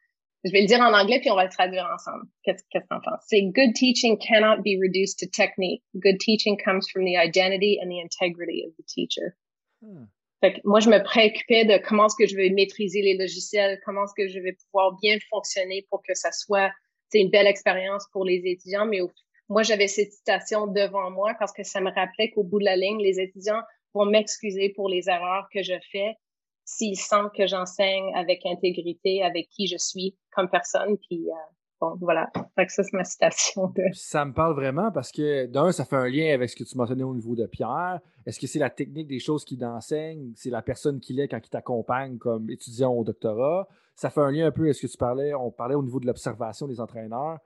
Je vais le dire en anglais puis on va le traduire ensemble. Qu'est-ce que tu en penses? C'est Good teaching cannot be reduced to technique. Good teaching comes from the identity and the integrity of the teacher. Hmm. Fait que moi, je me préoccupais de comment est-ce que je vais maîtriser les logiciels, comment est-ce que je vais pouvoir bien fonctionner pour que ça soit une belle expérience pour les étudiants, mais au moi, j'avais cette citation devant moi parce que ça me rappelait qu'au bout de la ligne, les étudiants vont m'excuser pour les erreurs que je fais s'ils sentent que j'enseigne avec intégrité, avec qui je suis comme personne. Puis, euh, bon, voilà. Fait ça, c'est ma citation. Ça me parle vraiment parce que, d'un, ça fait un lien avec ce que tu mentionnais au niveau de Pierre. Est-ce que c'est la technique des choses qu'il enseigne? C'est la personne qu'il est quand il t'accompagne comme étudiant au doctorat? Ça fait un lien un peu à ce que tu parlais. On parlait au niveau de l'observation des entraîneurs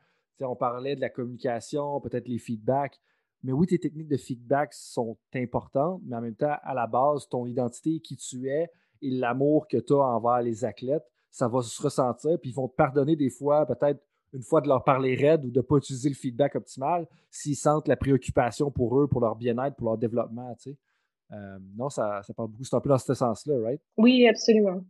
on parlait de la communication, peut-être les feedbacks. Mais oui, tes techniques de feedback sont importantes, mais en même temps, à la base, ton identité, qui tu es et l'amour que tu as envers les athlètes, ça va se ressentir, puis ils vont te pardonner des fois, peut-être une fois de leur parler raide ou de ne pas utiliser le feedback optimal, s'ils sentent la préoccupation pour eux, pour leur bien-être, pour leur développement. Euh, non, ça, ça parle beaucoup. C'est un peu dans ce sens-là, right? Oui, absolument.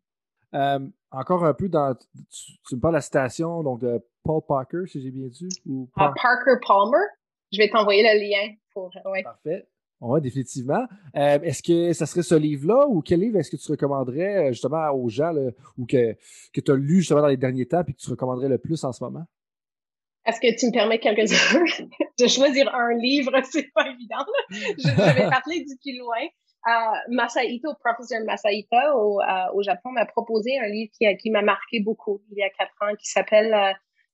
Euh, encore un peu dans. Tu, me parles de la citation donc de Paul Parker, si j'ai bien dit. Ou ah, Parker Palmer. Je vais t'envoyer le lien pour. Ouais. Parfait. Oui, définitivement. Euh, est-ce que ça serait ce livre-là ou quel livre est-ce que tu recommanderais euh, justement aux gens ou que, que tu as lu justement dans les derniers temps et que tu recommanderais le plus en ce moment? Est-ce que tu me permets quelques heures [laughs] de choisir un livre? [laughs] C'est pas évident. [laughs] Je, je, vais parler du plus loin uh, Masaito, professeur Masaito au, euh, au Japon, m'a proposé un livre qui, m'a marqué beaucoup il y a quatre ans, qui s'appelle euh,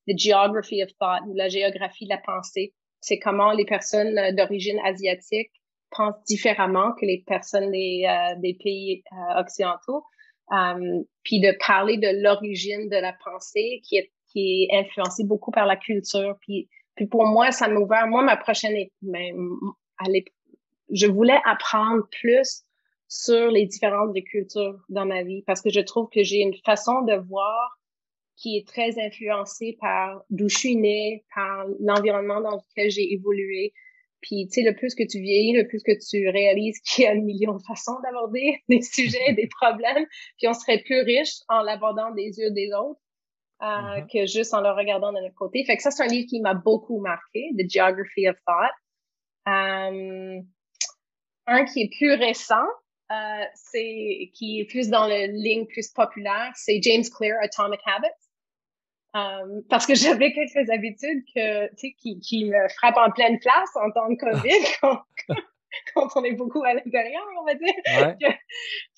The Geography of Thought, ou la géographie de la pensée. C'est comment les personnes euh, d'origine asiatique pensent différemment que les personnes des, pays occidentaux. Um, puis de parler de l'origine de la pensée qui est, influencée beaucoup par la culture. Puis, pour moi, ça m'a ouvert, moi, ma prochaine, ben, à je voulais apprendre plus sur les différences de cultures dans ma vie parce que je trouve que j'ai une façon de voir qui est très influencée par d'où je suis née, par l'environnement dans lequel j'ai évolué. Puis, tu sais, le plus que tu vieillis, le plus que tu réalises qu'il y a un million de façons d'aborder [laughs] des sujets, des problèmes, puis on serait plus riche en l'abordant des yeux des autres euh, mm-hmm. que juste en le regardant de notre côté. Fait que ça, c'est un livre qui m'a beaucoup marqué, The Geography of Thought. Um, un qui est plus récent, euh, c'est qui est plus dans le ligne plus populaire, c'est James Clear Atomic Habits. Euh, parce que [laughs] j'avais quelques habitudes que, qui, qui me frappent en pleine place en temps de COVID, [laughs] quand, quand on est beaucoup à l'intérieur, on va dire, que,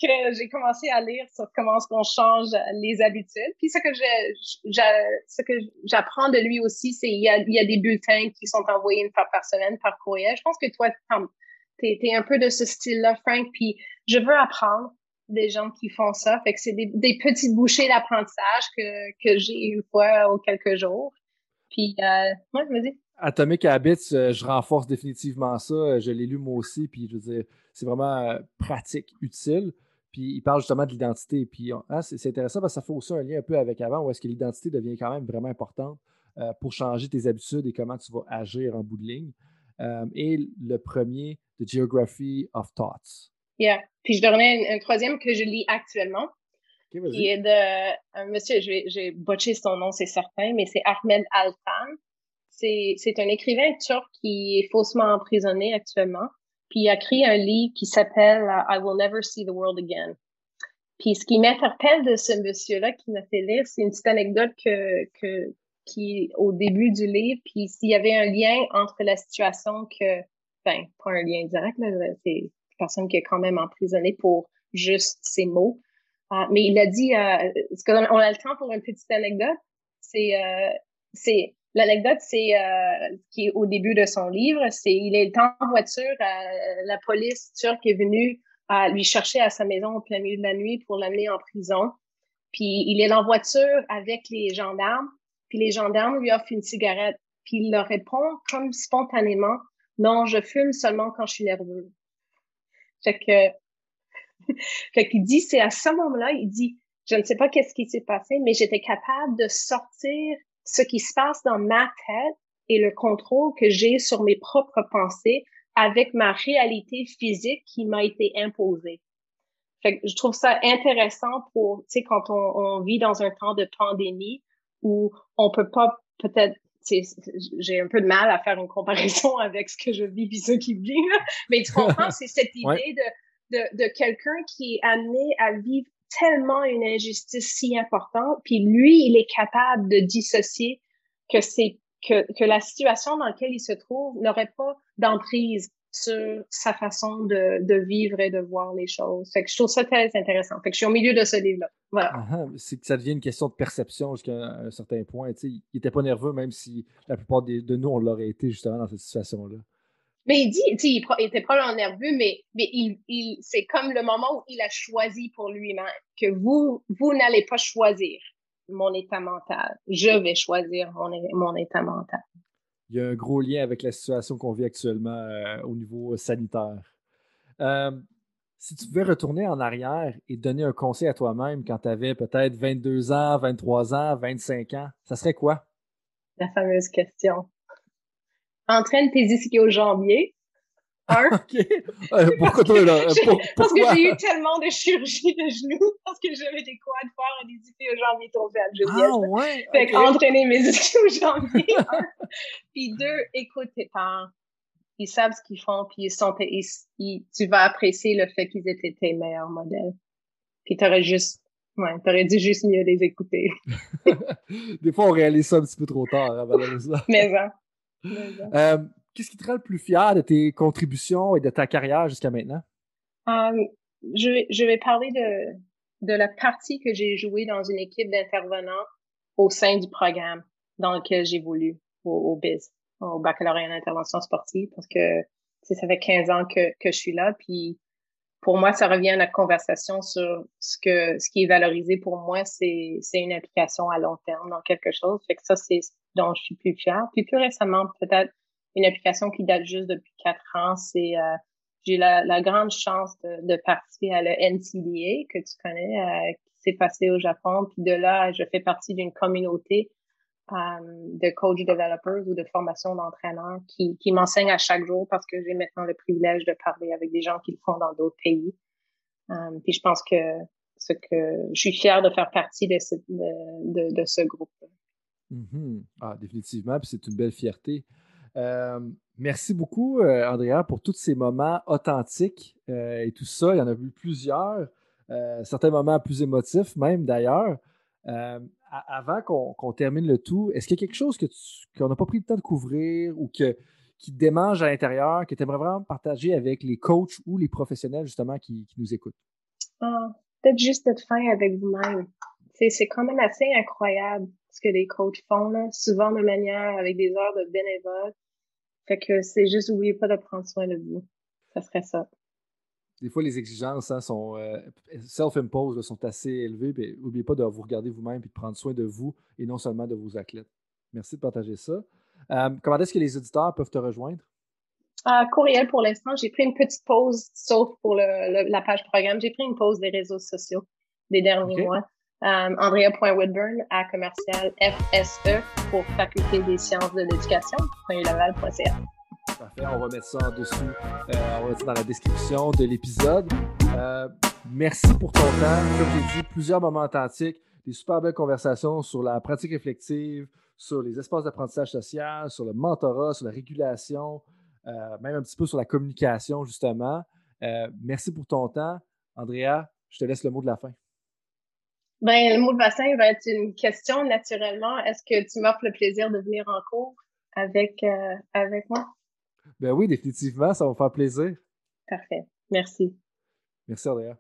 que j'ai commencé à lire sur comment est-ce qu'on change les habitudes. Puis ce que je, ce que j'apprends de lui aussi, c'est il y a, il y a des bulletins qui sont envoyés une fois par semaine par courriel. Je pense que toi, t'es es un peu de ce style-là, Frank, puis je veux apprendre des gens qui font ça. Fait que c'est des, des petites bouchées d'apprentissage que, que j'ai une fois ou quelques jours. Puis, euh, ouais, me dis. Atomic Habits, euh, je renforce définitivement ça. Je l'ai lu moi aussi, puis je veux dire, c'est vraiment euh, pratique, utile. Puis il parle justement de l'identité. Puis hein, c'est intéressant parce que ça fait aussi un lien un peu avec avant, où est-ce que l'identité devient quand même vraiment importante pour changer tes habitudes et comment tu vas agir en bout de ligne. Et le premier, The Geography of Thoughts. Yeah. Puis je donnais un, troisième que je lis actuellement. Okay, qui est de un monsieur, j'ai botché son nom, c'est certain, mais c'est Ahmed Altan. C'est, c'est un écrivain turc qui est faussement emprisonné actuellement. Puis il a écrit un livre qui s'appelle uh, I Will Never See the World Again. Puis ce qui m'interpelle de ce monsieur-là qui m'a fait lire, c'est une petite anecdote que, que, qui, au début du livre, puis s'il y avait un lien entre la situation que enfin, pas un lien direct, c'est une personne qui est quand même emprisonnée pour juste ses mots. Euh, mais il a dit, euh, on a le temps pour une petite anecdote. C'est, euh, c'est l'anecdote, c'est euh, qui est au début de son livre. C'est, il est en voiture, la police turque est venue lui chercher à sa maison au plein milieu de la nuit pour l'amener en prison. Puis il est en voiture avec les gendarmes. Puis les gendarmes lui offrent une cigarette. Puis il leur répond comme spontanément non, je fume seulement quand je suis nerveux. Fait que, [laughs] fait qu'il dit, c'est à ce moment-là, il dit, je ne sais pas qu'est-ce qui s'est passé, mais j'étais capable de sortir ce qui se passe dans ma tête et le contrôle que j'ai sur mes propres pensées avec ma réalité physique qui m'a été imposée. Fait que je trouve ça intéressant pour, tu sais, quand on, on, vit dans un temps de pandémie où on peut pas peut-être j'ai un peu de mal à faire une comparaison [laughs] avec ce que je vis et ceux qui vivent. Mais tu comprends, c'est cette [laughs] idée de, de, de quelqu'un qui est amené à vivre tellement une injustice si importante, puis lui, il est capable de dissocier que c'est que, que la situation dans laquelle il se trouve n'aurait pas d'emprise sur sa façon de, de, vivre et de voir les choses. Fait que je trouve ça très intéressant. Fait que je suis au milieu de ce livre-là. Voilà. Ah, ah, c'est que ça devient une question de perception jusqu'à un certain point. il n'était pas nerveux, même si la plupart de nous, on l'aurait été justement dans cette situation-là. Mais il dit, il, il était probablement nerveux, mais, mais il, il, c'est comme le moment où il a choisi pour lui-même que vous, vous n'allez pas choisir mon état mental. Je vais choisir mon, mon état mental il y a un gros lien avec la situation qu'on vit actuellement euh, au niveau sanitaire. Euh, si tu pouvais retourner en arrière et donner un conseil à toi-même quand tu avais peut-être 22 ans, 23 ans, 25 ans, ça serait quoi? La fameuse question. Entraîne tes ischio-jambiers OK. Euh, pourquoi toi, là? Parce que j'ai eu tellement de chirurgie de genoux parce que j'avais des quads forts et des ischio-jambiers trop faibles. Ah, ouais. Fait okay. qu'entraîner mes ischio-jambiers. [laughs] puis deux, écoute tes parents. Ils savent ce qu'ils font, puis ils sont, ils, tu vas apprécier le fait qu'ils étaient tes meilleurs modèles. Puis t'aurais juste, ouais, t'aurais dû juste mieux les écouter. [laughs] des fois, on réalise ça un petit peu trop tard, hein, malheureusement. Mais hein. Euh, Qu'est-ce qui te rend le plus fier de tes contributions et de ta carrière jusqu'à maintenant? Um, je, vais, parler de, de la partie que j'ai jouée dans une équipe d'intervenants au sein du programme dans lequel j'ai voulu au, au BIS, au baccalauréat en intervention sportive, parce que ça fait 15 ans que, que je suis là. Puis pour moi, ça revient à notre conversation sur ce que ce qui est valorisé pour moi, c'est une application à long terme dans quelque chose. Fait que ça, c'est dont je suis plus fière. Puis plus récemment, peut-être une application qui date juste depuis quatre ans. C'est euh, j'ai la, la, grande chance de, participer à le NCDA que tu connais, euh, qui s'est passé au Japon. Puis de là, je fais partie d'une communauté euh, de coach developers ou de formation d'entraîneurs qui, m'enseignent à chaque jour parce que j'ai maintenant le privilège de parler avec des gens qui le font dans d'autres pays. Puis je pense que ce que je suis fière de faire partie de ce, de, ce groupe. Mm-hmm. Ah, définitivement, c'est une belle fierté. Euh, merci beaucoup, euh, Andrea, pour tous ces moments authentiques euh, et tout ça. Il y en a eu plusieurs, certains moments plus émotifs même d'ailleurs. avant qu'on termine le tout, est-ce qu'il y a quelque chose qu'on n'a pas pris le temps de couvrir ou que, qui démange à l'intérieur, que tu aimerais vraiment partager avec les coachs ou les professionnels justement qui, nous écoutent? Ah, peut-être juste d'être fin avec vous-même. C'est quand même assez incroyable ce que les coachs font, là, souvent de manière avec des heures de bénévoles. Fait que c'est juste, n'oubliez pas de prendre soin de vous. Ça serait ça. Des fois, les exigences hein, sont euh, self-imposed, sont assez élevées. n'oubliez pas de vous regarder vous-même et de prendre soin de vous et non seulement de vos athlètes. Merci de partager ça. Euh, comment est-ce que les auditeurs peuvent te rejoindre? Euh, courriel pour l'instant. J'ai pris une petite pause, sauf pour le, la page programme. J'ai pris une pause des réseaux sociaux des derniers mois. Um, Andrea.Woodburn à commercial FSE pour Faculté des sciences de l'éducation, Parfait, on va mettre ça en dessous, euh, on va ça dans la description de l'épisode. Euh, merci pour ton temps. Comme j'ai dit, plusieurs moments authentiques, des super belles conversations sur la pratique réflexive, sur les espaces d'apprentissage social, sur le mentorat, sur la régulation, même un petit peu sur la communication, justement. merci pour ton temps. Andrea, je te laisse le mot de la fin. Ben, le mot de bassin va être une question naturellement. Est-ce que tu m'offres le plaisir de venir en cours avec, euh, avec moi? Ben oui, définitivement, ça va me faire plaisir. Parfait. Merci. Merci, Andrea.